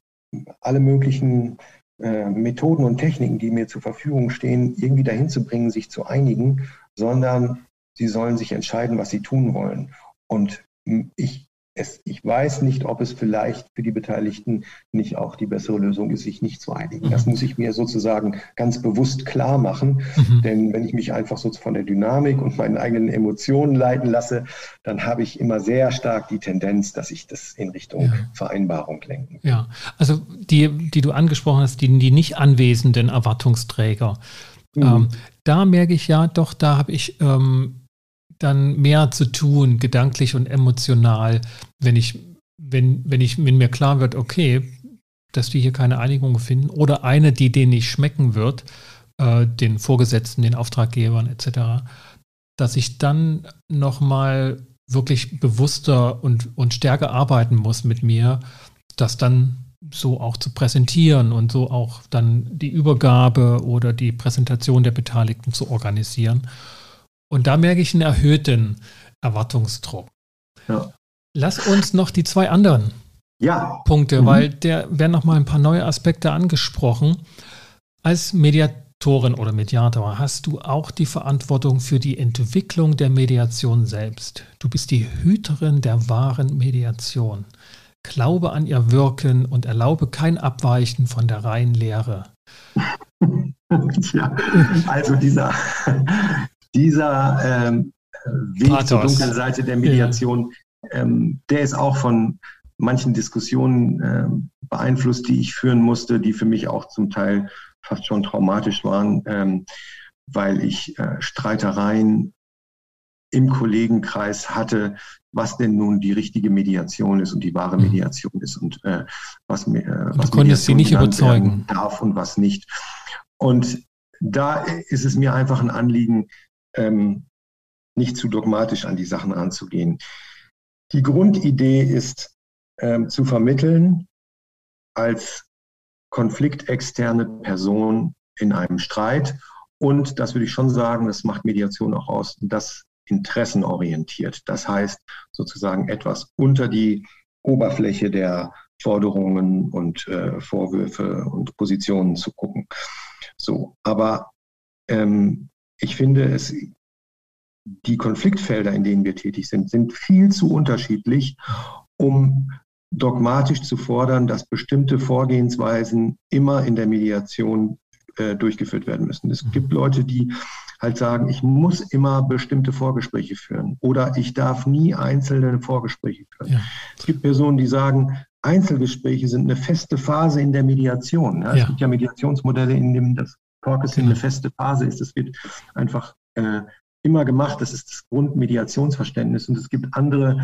alle möglichen äh, Methoden und Techniken, die mir zur Verfügung stehen, irgendwie dahin zu bringen, sich zu einigen, sondern sie sollen sich entscheiden, was sie tun wollen. Und ich es, ich weiß nicht, ob es vielleicht für die Beteiligten nicht auch die bessere Lösung ist, sich nicht zu einigen. Das mhm. muss ich mir sozusagen ganz bewusst klar machen. Mhm. Denn wenn ich mich einfach so von der Dynamik und meinen eigenen Emotionen leiten lasse, dann habe ich immer sehr stark die Tendenz, dass ich das in Richtung ja. Vereinbarung lenke. Ja, also die, die du angesprochen hast, die, die nicht anwesenden Erwartungsträger. Mhm. Ähm, da merke ich ja, doch, da habe ich ähm, dann mehr zu tun, gedanklich und emotional, wenn ich, wenn, wenn ich, wenn mir klar wird, okay, dass wir hier keine Einigung finden oder eine, die denen nicht schmecken wird, äh, den Vorgesetzten, den Auftraggebern etc., dass ich dann nochmal wirklich bewusster und, und stärker arbeiten muss mit mir, das dann so auch zu präsentieren und so auch dann die Übergabe oder die Präsentation der Beteiligten zu organisieren. Und da merke ich einen erhöhten Erwartungsdruck. Ja. Lass uns noch die zwei anderen ja. Punkte, mhm. weil der werden noch mal ein paar neue Aspekte angesprochen. Als Mediatorin oder Mediator hast du auch die Verantwortung für die Entwicklung der Mediation selbst. Du bist die Hüterin der wahren Mediation. Glaube an ihr Wirken und erlaube kein Abweichen von der reinen Lehre. [laughs] ja, also dieser, dieser ähm, Weg Pathos. zur dunklen Seite der Mediation, ja. ähm, der ist auch von manchen Diskussionen äh, beeinflusst, die ich führen musste, die für mich auch zum Teil fast schon traumatisch waren, ähm, weil ich äh, Streitereien im Kollegenkreis hatte, was denn nun die richtige Mediation ist und die wahre mhm. Mediation ist und äh, was, äh, was konntest sie nicht überzeugen darf und was nicht. Und da ist es mir einfach ein Anliegen, ähm, nicht zu dogmatisch an die Sachen ranzugehen. Die Grundidee ist ähm, zu vermitteln als konfliktexterne Person in einem Streit. Und das würde ich schon sagen, das macht Mediation auch aus, das interessenorientiert. Das heißt sozusagen etwas unter die Oberfläche der Forderungen und äh, Vorwürfe und Positionen zu gucken. So, aber ähm, ich finde es, die Konfliktfelder, in denen wir tätig sind, sind viel zu unterschiedlich, um dogmatisch zu fordern, dass bestimmte Vorgehensweisen immer in der Mediation äh, durchgeführt werden müssen. Es gibt Leute, die halt sagen, ich muss immer bestimmte Vorgespräche führen oder ich darf nie einzelne Vorgespräche führen. Ja. Es gibt Personen, die sagen, Einzelgespräche sind eine feste Phase in der Mediation. Ja, ja. Es gibt ja Mediationsmodelle, in denen das Caucusing genau. eine feste Phase ist. Das wird einfach äh, immer gemacht. Das ist das Grundmediationsverständnis. Und es gibt andere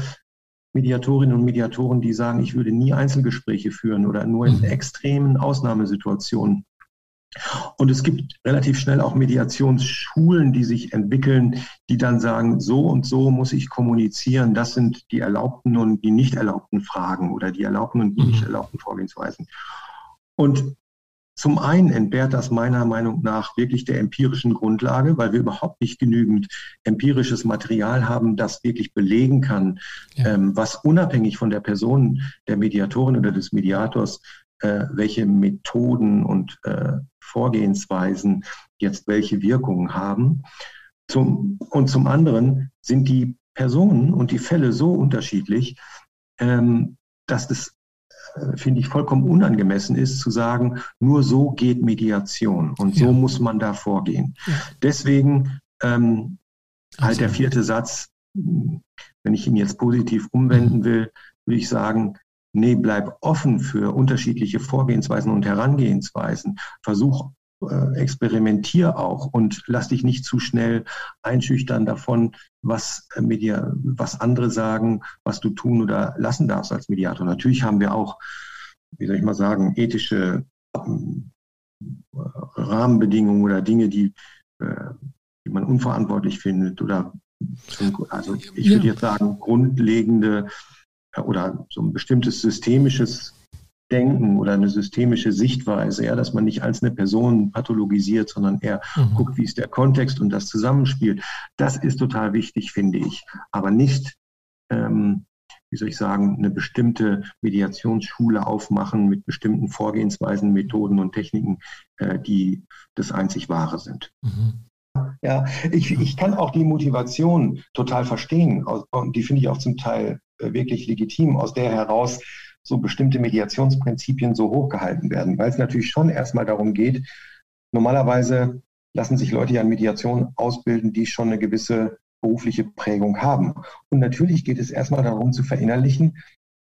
Mediatorinnen und Mediatoren, die sagen, ich würde nie Einzelgespräche führen oder nur in mhm. extremen Ausnahmesituationen. Und es gibt relativ schnell auch Mediationsschulen, die sich entwickeln, die dann sagen, so und so muss ich kommunizieren. Das sind die erlaubten und die nicht erlaubten Fragen oder die erlaubten und die nicht mhm. erlaubten Vorgehensweisen. Und zum einen entbehrt das meiner Meinung nach wirklich der empirischen Grundlage, weil wir überhaupt nicht genügend empirisches Material haben, das wirklich belegen kann, ja. ähm, was unabhängig von der Person der Mediatorin oder des Mediators, äh, welche Methoden und äh, Vorgehensweisen jetzt welche Wirkungen haben. Zum, und zum anderen sind die Personen und die Fälle so unterschiedlich, ähm, dass das äh, finde ich, vollkommen unangemessen ist, zu sagen, nur so geht Mediation und so ja. muss man da vorgehen. Ja. Deswegen ähm, halt der vierte Satz, wenn ich ihn jetzt positiv umwenden mhm. will, würde ich sagen, nee, bleib offen für unterschiedliche Vorgehensweisen und Herangehensweisen. Versuch, äh, experimentier auch und lass dich nicht zu schnell einschüchtern davon, was, äh, Media, was andere sagen, was du tun oder lassen darfst als Mediator. Natürlich haben wir auch, wie soll ich mal sagen, ethische ähm, Rahmenbedingungen oder Dinge, die, äh, die man unverantwortlich findet oder also ich würde jetzt sagen, grundlegende oder so ein bestimmtes systemisches Denken oder eine systemische Sichtweise, ja, dass man nicht als eine Person pathologisiert, sondern eher mhm. guckt, wie ist der Kontext und das zusammenspielt. Das ist total wichtig, finde ich. Aber nicht, ähm, wie soll ich sagen, eine bestimmte Mediationsschule aufmachen mit bestimmten Vorgehensweisen, Methoden und Techniken, äh, die das einzig Wahre sind. Mhm. Ja, ich, ich kann auch die Motivation total verstehen und die finde ich auch zum Teil äh, wirklich legitim, aus der heraus so bestimmte Mediationsprinzipien so hochgehalten werden, weil es natürlich schon erstmal darum geht, normalerweise lassen sich Leute ja in Mediation ausbilden, die schon eine gewisse berufliche Prägung haben. Und natürlich geht es erstmal darum zu verinnerlichen,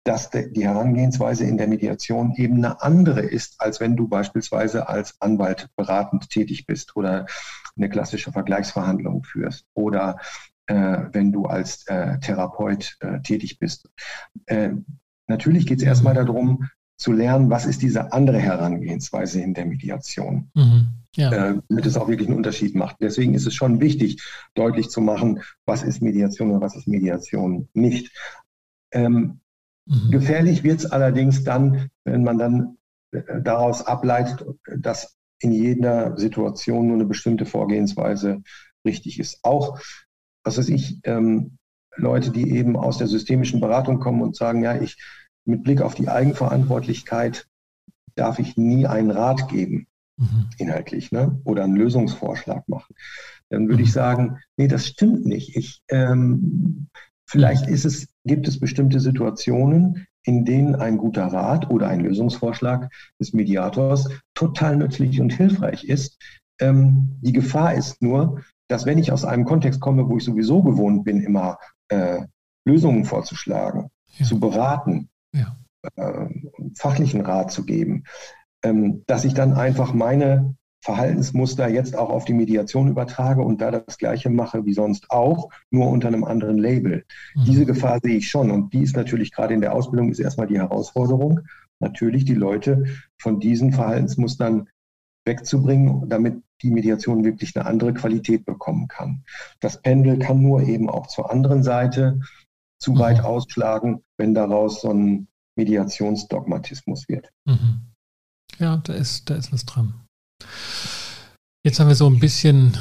dass die Herangehensweise in der Mediation eben eine andere ist, als wenn du beispielsweise als Anwalt beratend tätig bist oder eine klassische Vergleichsverhandlung führst oder äh, wenn du als äh, Therapeut äh, tätig bist. Natürlich geht es erstmal darum, zu lernen, was ist diese andere Herangehensweise in der Mediation. Mhm. Ja. Äh, damit es auch wirklich einen Unterschied macht. Deswegen ist es schon wichtig, deutlich zu machen, was ist Mediation und was ist Mediation nicht. Ähm, mhm. Gefährlich wird es allerdings dann, wenn man dann äh, daraus ableitet, dass in jeder Situation nur eine bestimmte Vorgehensweise richtig ist. Auch was weiß ich, ähm, Leute, die eben aus der systemischen Beratung kommen und sagen, ja, ich mit Blick auf die Eigenverantwortlichkeit darf ich nie einen Rat geben. mhm. inhaltlich, ne? oder einen Lösungsvorschlag machen. Dann würde mhm. ich sagen, nee, das stimmt nicht. Ich, ähm, vielleicht ist es, gibt es bestimmte Situationen, in denen ein guter Rat oder ein Lösungsvorschlag des Mediators total nützlich und hilfreich ist. Ähm, die Gefahr ist nur, dass wenn ich aus einem Kontext komme, wo ich sowieso gewohnt bin, immer äh, Lösungen vorzuschlagen, ja. zu beraten, ja. äh, fachlichen Rat zu geben, ähm, dass ich dann einfach meine Verhaltensmuster jetzt auch auf die Mediation übertrage und da das Gleiche mache wie sonst auch, nur unter einem anderen Label. Mhm. Diese Gefahr sehe ich schon und die ist natürlich gerade in der Ausbildung ist erstmal die Herausforderung, natürlich die Leute von diesen Verhaltensmustern wegzubringen, damit die Mediation wirklich eine andere Qualität bekommen kann. Das Pendel kann nur eben auch zur anderen Seite zu weit mhm. ausschlagen, wenn daraus so ein Mediationsdogmatismus wird. Mhm. Ja, da ist, da ist was dran. Jetzt haben wir so ein bisschen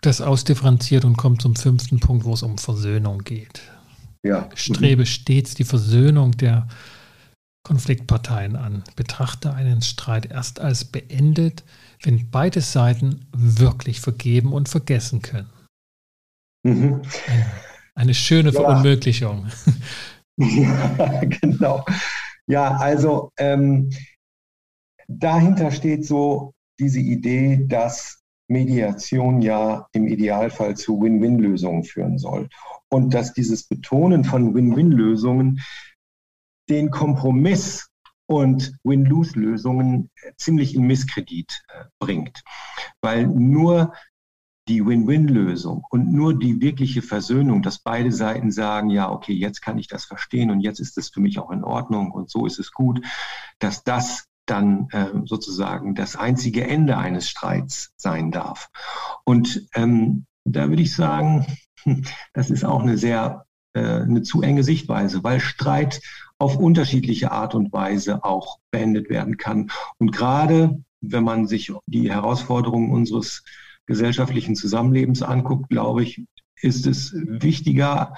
das ausdifferenziert und kommen zum fünften Punkt, wo es um Versöhnung geht. Ja. Strebe stets die Versöhnung der Konfliktparteien an. Betrachte einen Streit erst als beendet, wenn beide Seiten wirklich vergeben und vergessen können. Mhm. Eine, eine, schöne ja. Verunmöglichung. [laughs] Ja, genau. Ja, also ähm, dahinter steht so diese Idee, dass Mediation ja im Idealfall zu Win-Win-Lösungen führen soll. Und dass dieses Betonen von Win-Win-Lösungen den Kompromiss und Win-Lose-Lösungen ziemlich in Misskredit äh, bringt. Weil nur die Win-Win-Lösung und nur die wirkliche Versöhnung, dass beide Seiten sagen, ja, okay, jetzt kann ich das verstehen und jetzt ist es für mich auch in Ordnung und so ist es gut, dass das dann äh, sozusagen das einzige Ende eines Streits sein darf. Und ähm, da würde ich sagen, [laughs] das ist auch eine sehr äh, eine zu enge Sichtweise, weil Streit auf unterschiedliche Art und Weise auch beendet werden kann. Und gerade wenn man sich die Herausforderungen unseres gesellschaftlichen Zusammenlebens anguckt, glaube ich, ist es wichtiger,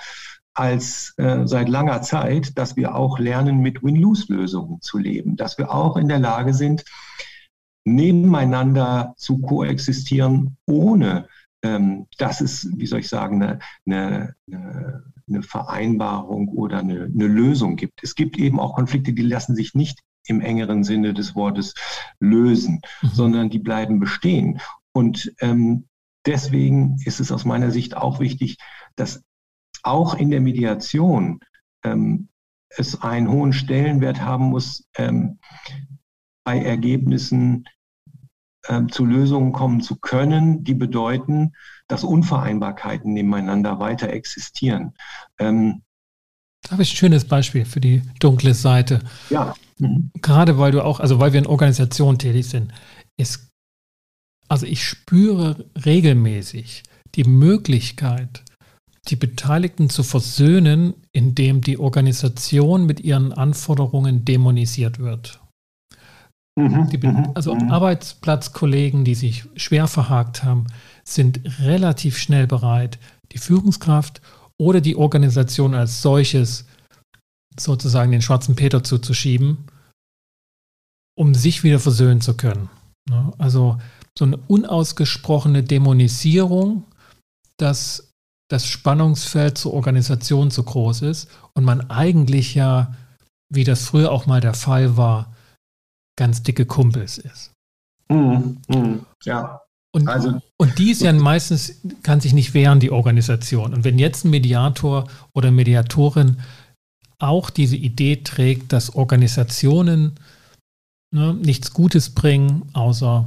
als äh, seit langer Zeit, dass wir auch lernen, mit Win-Lose-Lösungen zu leben, dass wir auch in der Lage sind, nebeneinander zu koexistieren, ohne ähm, dass es, wie soll ich sagen, eine, eine, eine Vereinbarung oder eine, eine Lösung gibt. Es gibt eben auch Konflikte, die lassen sich nicht im engeren Sinne des Wortes lösen, mhm. sondern die bleiben bestehen. Und ähm, deswegen ist es aus meiner Sicht auch wichtig, dass auch in der Mediation ähm, es einen hohen Stellenwert haben muss, ähm, bei Ergebnissen ähm, zu Lösungen kommen zu können, die bedeuten, dass Unvereinbarkeiten nebeneinander weiter existieren. Ähm, da habe ich ein schönes Beispiel für die dunkle Seite. Ja. Mhm. Gerade weil du auch, also weil wir in Organisationen tätig sind, ist, also ich spüre regelmäßig die Möglichkeit, die Beteiligten zu versöhnen, indem die Organisation mit ihren Anforderungen dämonisiert wird. Mhm, die, mhm, also mhm. Arbeitsplatzkollegen, die sich schwer verhakt haben, sind relativ schnell bereit, die Führungskraft oder die Organisation als solches sozusagen den schwarzen Peter zuzuschieben, um sich wieder versöhnen zu können. Ne? Also so eine unausgesprochene Dämonisierung, dass das Spannungsfeld zur Organisation zu groß ist und man eigentlich ja, wie das früher auch mal der Fall war, ganz dicke Kumpels ist. Mhm, mh, ja. Und, also, und die ist ja meistens, kann sich nicht wehren, die Organisation. Und wenn jetzt ein Mediator oder Mediatorin auch diese Idee trägt, dass Organisationen ne, nichts Gutes bringen, außer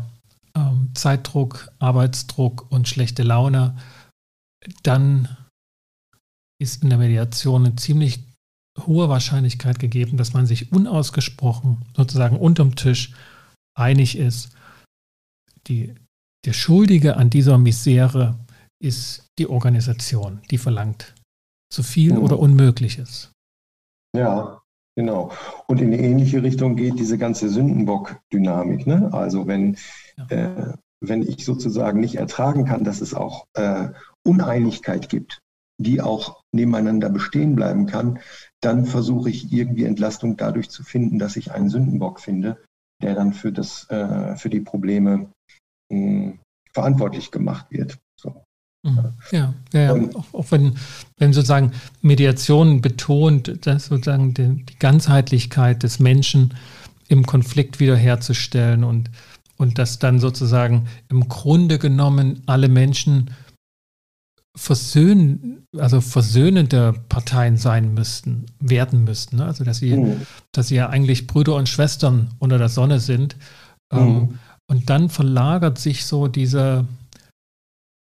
ähm, Zeitdruck, Arbeitsdruck und schlechte Laune, dann ist in der Mediation eine ziemlich hohe Wahrscheinlichkeit gegeben, dass man sich unausgesprochen sozusagen unterm Tisch einig ist. Die, der Schuldige an dieser Misere ist die Organisation, die verlangt zu viel mhm. oder Unmögliches. Ja, genau. Und in eine ähnliche Richtung geht diese ganze Sündenbock-Dynamik. Ne? Also wenn, ja. äh, wenn ich sozusagen nicht ertragen kann, dass es auch äh, Uneinigkeit gibt, die auch nebeneinander bestehen bleiben kann, dann versuche ich irgendwie Entlastung dadurch zu finden, dass ich einen Sündenbock finde der dann für, das, äh, für die Probleme mh, hm, verantwortlich gemacht wird. Mhm. Ja, ja, ja. Auch, auch, wenn, wenn sozusagen Mediation betont, dass sozusagen die, die Ganzheitlichkeit des Menschen im Konflikt wiederherzustellen und, und dass dann sozusagen im Grunde genommen alle Menschen versöhnen, also versöhnende Parteien sein müssten, werden müssten. Ne? Also dass sie, mhm. dass sie ja eigentlich Brüder und Schwestern unter der Sonne sind. Ähm, mhm. Ähm, und dann verlagert sich so diese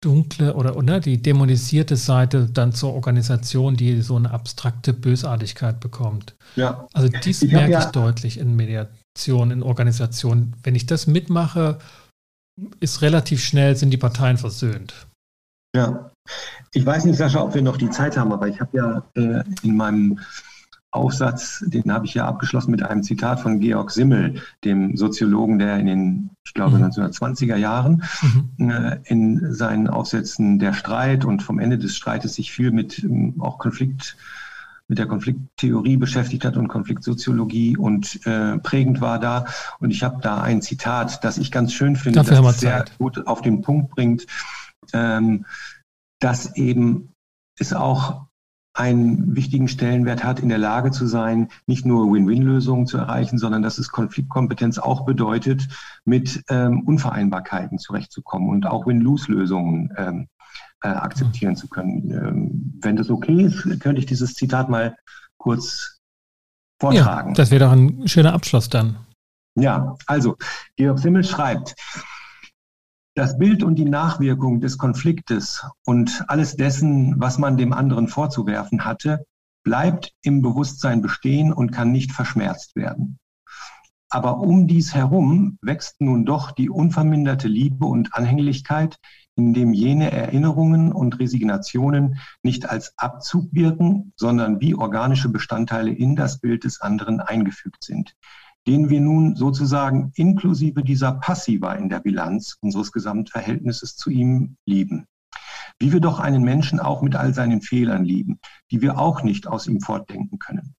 dunkle oder, oder die dämonisierte Seite dann zur Organisation, die so eine abstrakte Bösartigkeit bekommt. Ja. Also dies ich merke ja, ich deutlich in Mediation, in Organisationen. Wenn ich das mitmache, ist relativ schnell, sind die Parteien versöhnt. Ja, ich weiß nicht, Sascha, ob wir noch die Zeit haben, aber ich habe ja äh, in meinem Aufsatz, den habe ich ja abgeschlossen mit einem Zitat von Georg Simmel, dem Soziologen, der in den, ich glaube, mhm. 1920er Jahren mhm. äh, in seinen Aufsätzen der Streit und vom Ende des Streites sich viel mit ähm, auch Konflikt mit der Konflikttheorie beschäftigt hat und Konfliktsoziologie und äh, prägend war da. Und ich habe da ein Zitat, das ich ganz schön finde, Dafür das sehr gut auf den Punkt bringt ähm, dass eben es auch einen wichtigen Stellenwert hat, in der Lage zu sein, nicht nur Win-Win-Lösungen zu erreichen, sondern dass es Konfliktkompetenz auch bedeutet, mit ähm, Unvereinbarkeiten zurechtzukommen und auch Win-Lose-Lösungen ähm, äh, akzeptieren zu können. Ähm, wenn das okay ist, könnte ich dieses Zitat mal kurz vortragen. Ja, das wäre doch ein schöner Abschluss dann. Ja, also Georg Simmel schreibt, das Bild und die Nachwirkung des Konfliktes und alles dessen, was man dem anderen vorzuwerfen hatte, bleibt im Bewusstsein bestehen und kann nicht verschmerzt werden. Aber um dies herum wächst nun doch die unverminderte Liebe und Anhänglichkeit, indem jene Erinnerungen und Resignationen nicht als Abzug wirken, sondern wie organische Bestandteile in das Bild des anderen eingefügt sind, den wir nun sozusagen inklusive dieser Passiva in der Bilanz unseres Gesamtverhältnisses zu ihm lieben. Wie wir doch einen Menschen auch mit all seinen Fehlern lieben, die wir auch nicht aus ihm fortdenken können.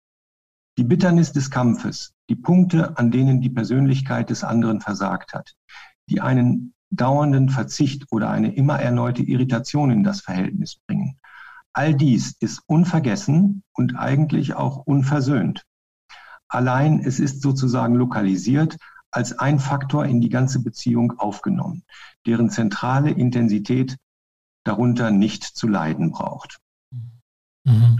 Die Bitternis des Kampfes, die Punkte, an denen die Persönlichkeit des anderen versagt hat, die einen dauernden Verzicht oder eine immer erneute Irritation in das Verhältnis bringen. All dies ist unvergessen und eigentlich auch unversöhnt. Allein es ist sozusagen lokalisiert als ein Faktor in die ganze Beziehung aufgenommen, deren zentrale Intensität darunter nicht zu leiden braucht. Mhm.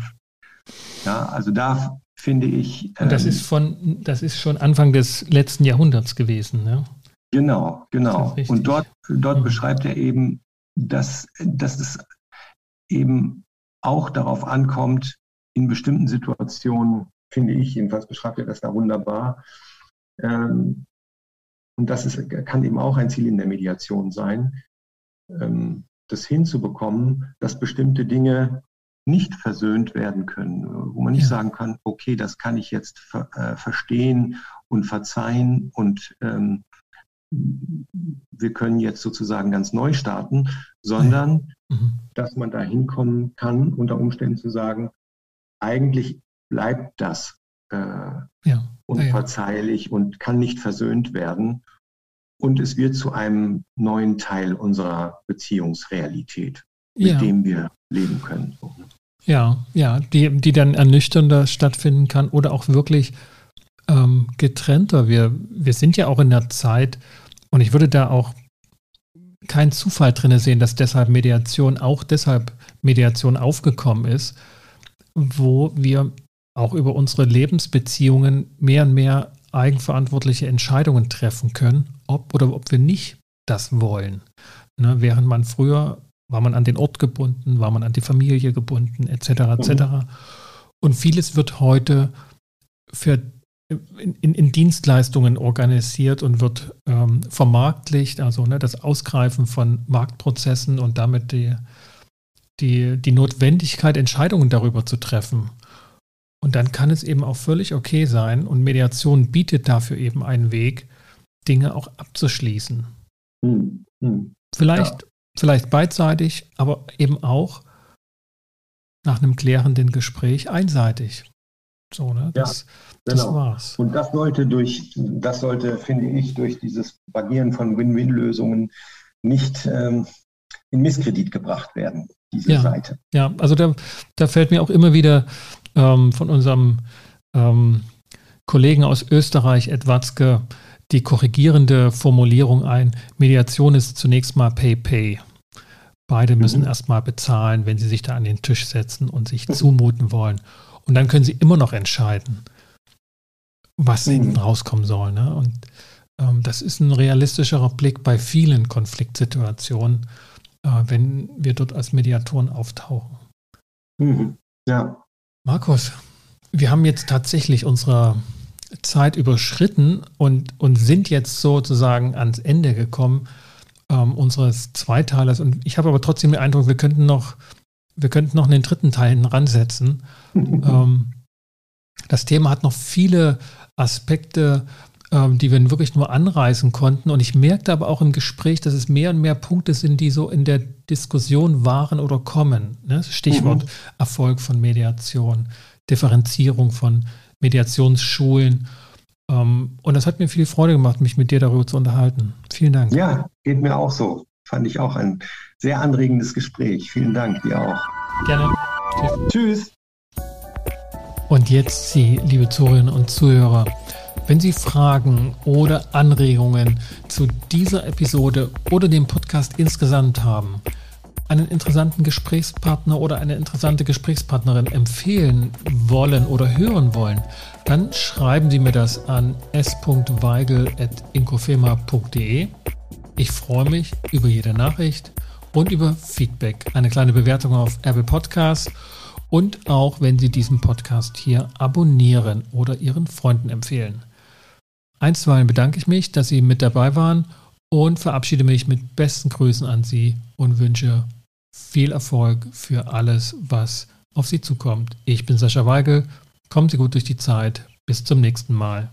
Ja, also da finde ich. Und das ähm, ist von, das ist schon Anfang des letzten Jahrhunderts gewesen, ne? Genau, genau. Und dort, dort mhm. beschreibt er eben, dass, dass es eben auch darauf ankommt, in bestimmten Situationen finde ich, jedenfalls beschreibt er das da wunderbar. Ähm, und das ist, kann eben auch ein Ziel in der Mediation sein, ähm, das hinzubekommen, dass bestimmte Dinge nicht versöhnt werden können, wo man nicht ja. sagen kann, okay, das kann ich jetzt ver äh, verstehen und verzeihen und ähm, wir können jetzt sozusagen ganz neu starten, sondern mhm. dass man da hinkommen kann, unter Umständen zu sagen, eigentlich bleibt das äh, ja. unverzeihlich ja, ja. und kann nicht versöhnt werden. Und es wird zu einem neuen Teil unserer Beziehungsrealität, mit dem wir leben können. Ne? Ja, ja, die, die dann ernüchternder stattfinden kann oder auch wirklich ähm, getrennter. Wir, wir sind ja auch in der Zeit, und ich würde da auch keinen Zufall drin sehen, dass deshalb Mediation, auch deshalb Mediation aufgekommen ist, wo wir auch über unsere Lebensbeziehungen mehr und mehr eigenverantwortliche Entscheidungen treffen können, ob oder ob wir nicht das wollen. Ne, während man früher war man an den Ort gebunden, war man an die Familie gebunden, etc. etc. Mhm. Und vieles wird heute für, in, in, Dienstleistungen organisiert und wird ähm, vermarktlicht, also ne, das Ausgreifen von Marktprozessen und damit die, die, die Notwendigkeit, Entscheidungen darüber zu treffen. Und dann kann es eben auch völlig okay sein und Mediation bietet dafür eben einen Weg, Dinge auch abzuschließen. Hm, hm. Vielleicht, ja. vielleicht beidseitig, aber eben auch nach einem klärenden Gespräch einseitig. So, ne? Das, ja, genau. das war's. Und das sollte durch, das sollte, finde ich, durch dieses Bagieren von Win-Win-Lösungen nicht ähm, in Misskredit gebracht werden, diese ja, Seite. Ja, also da, da fällt mir auch immer wieder ähm, von unserem ähm, Kollegen aus Österreich, Ed Watzke, die korrigierende Formulierung ein, Mediation ist zunächst mal Pay-Pay. Beide müssen mhm. erstmal bezahlen, wenn sie sich da an den Tisch setzen und sich zumuten wollen. Und dann können sie immer noch entscheiden, was mhm. hinten rauskommen soll. Ne? Und ähm, das ist ein realistischerer Blick bei vielen Konfliktsituationen, äh, wenn wir dort als Mediatoren auftauchen. Mhm. Ja. Markus, wir haben jetzt tatsächlich unsere Zeit überschritten und, und sind jetzt sozusagen ans Ende gekommen ähm, unseres Zweiteilers. Und ich habe aber trotzdem den Eindruck, wir könnten noch, wir könnten noch einen dritten Teil ransetzen. [laughs] ähm, das Thema hat noch viele Aspekte, die wir wirklich nur anreißen konnten. Und ich merkte aber auch im Gespräch, dass es mehr und mehr Punkte sind, die so in der Diskussion waren oder kommen. Ne? Stichwort mhm. Erfolg von Mediation, Differenzierung von Mediationsschulen. Ähm, und das hat mir viel Freude gemacht, mich mit dir darüber zu unterhalten. Vielen Dank. Ja, geht mir auch so. Fand ich auch ein sehr anregendes Gespräch. Vielen Dank, dir auch. Gerne. Tschüss. Tschüss. Und jetzt Sie, liebe Zuhörerinnen und Zuhörer, wenn Sie Fragen oder Anregungen zu dieser Episode oder dem Podcast insgesamt haben, einen interessanten Gesprächspartner oder eine interessante Gesprächspartnerin empfehlen wollen oder hören wollen, dann schreiben Sie mir das an s.weigel.inkofema.de. Ich freue mich über jede Nachricht und über Feedback. Eine kleine Bewertung auf Apple Podcast und auch wenn Sie diesen Podcast hier abonnieren oder Ihren Freunden empfehlen. Einstweilen bedanke ich mich, dass Sie mit dabei waren und verabschiede mich mit besten Grüßen an Sie und wünsche viel Erfolg für alles, was auf Sie zukommt. Ich bin Sascha Weigel. Kommen Sie gut durch die Zeit. Bis zum nächsten Mal.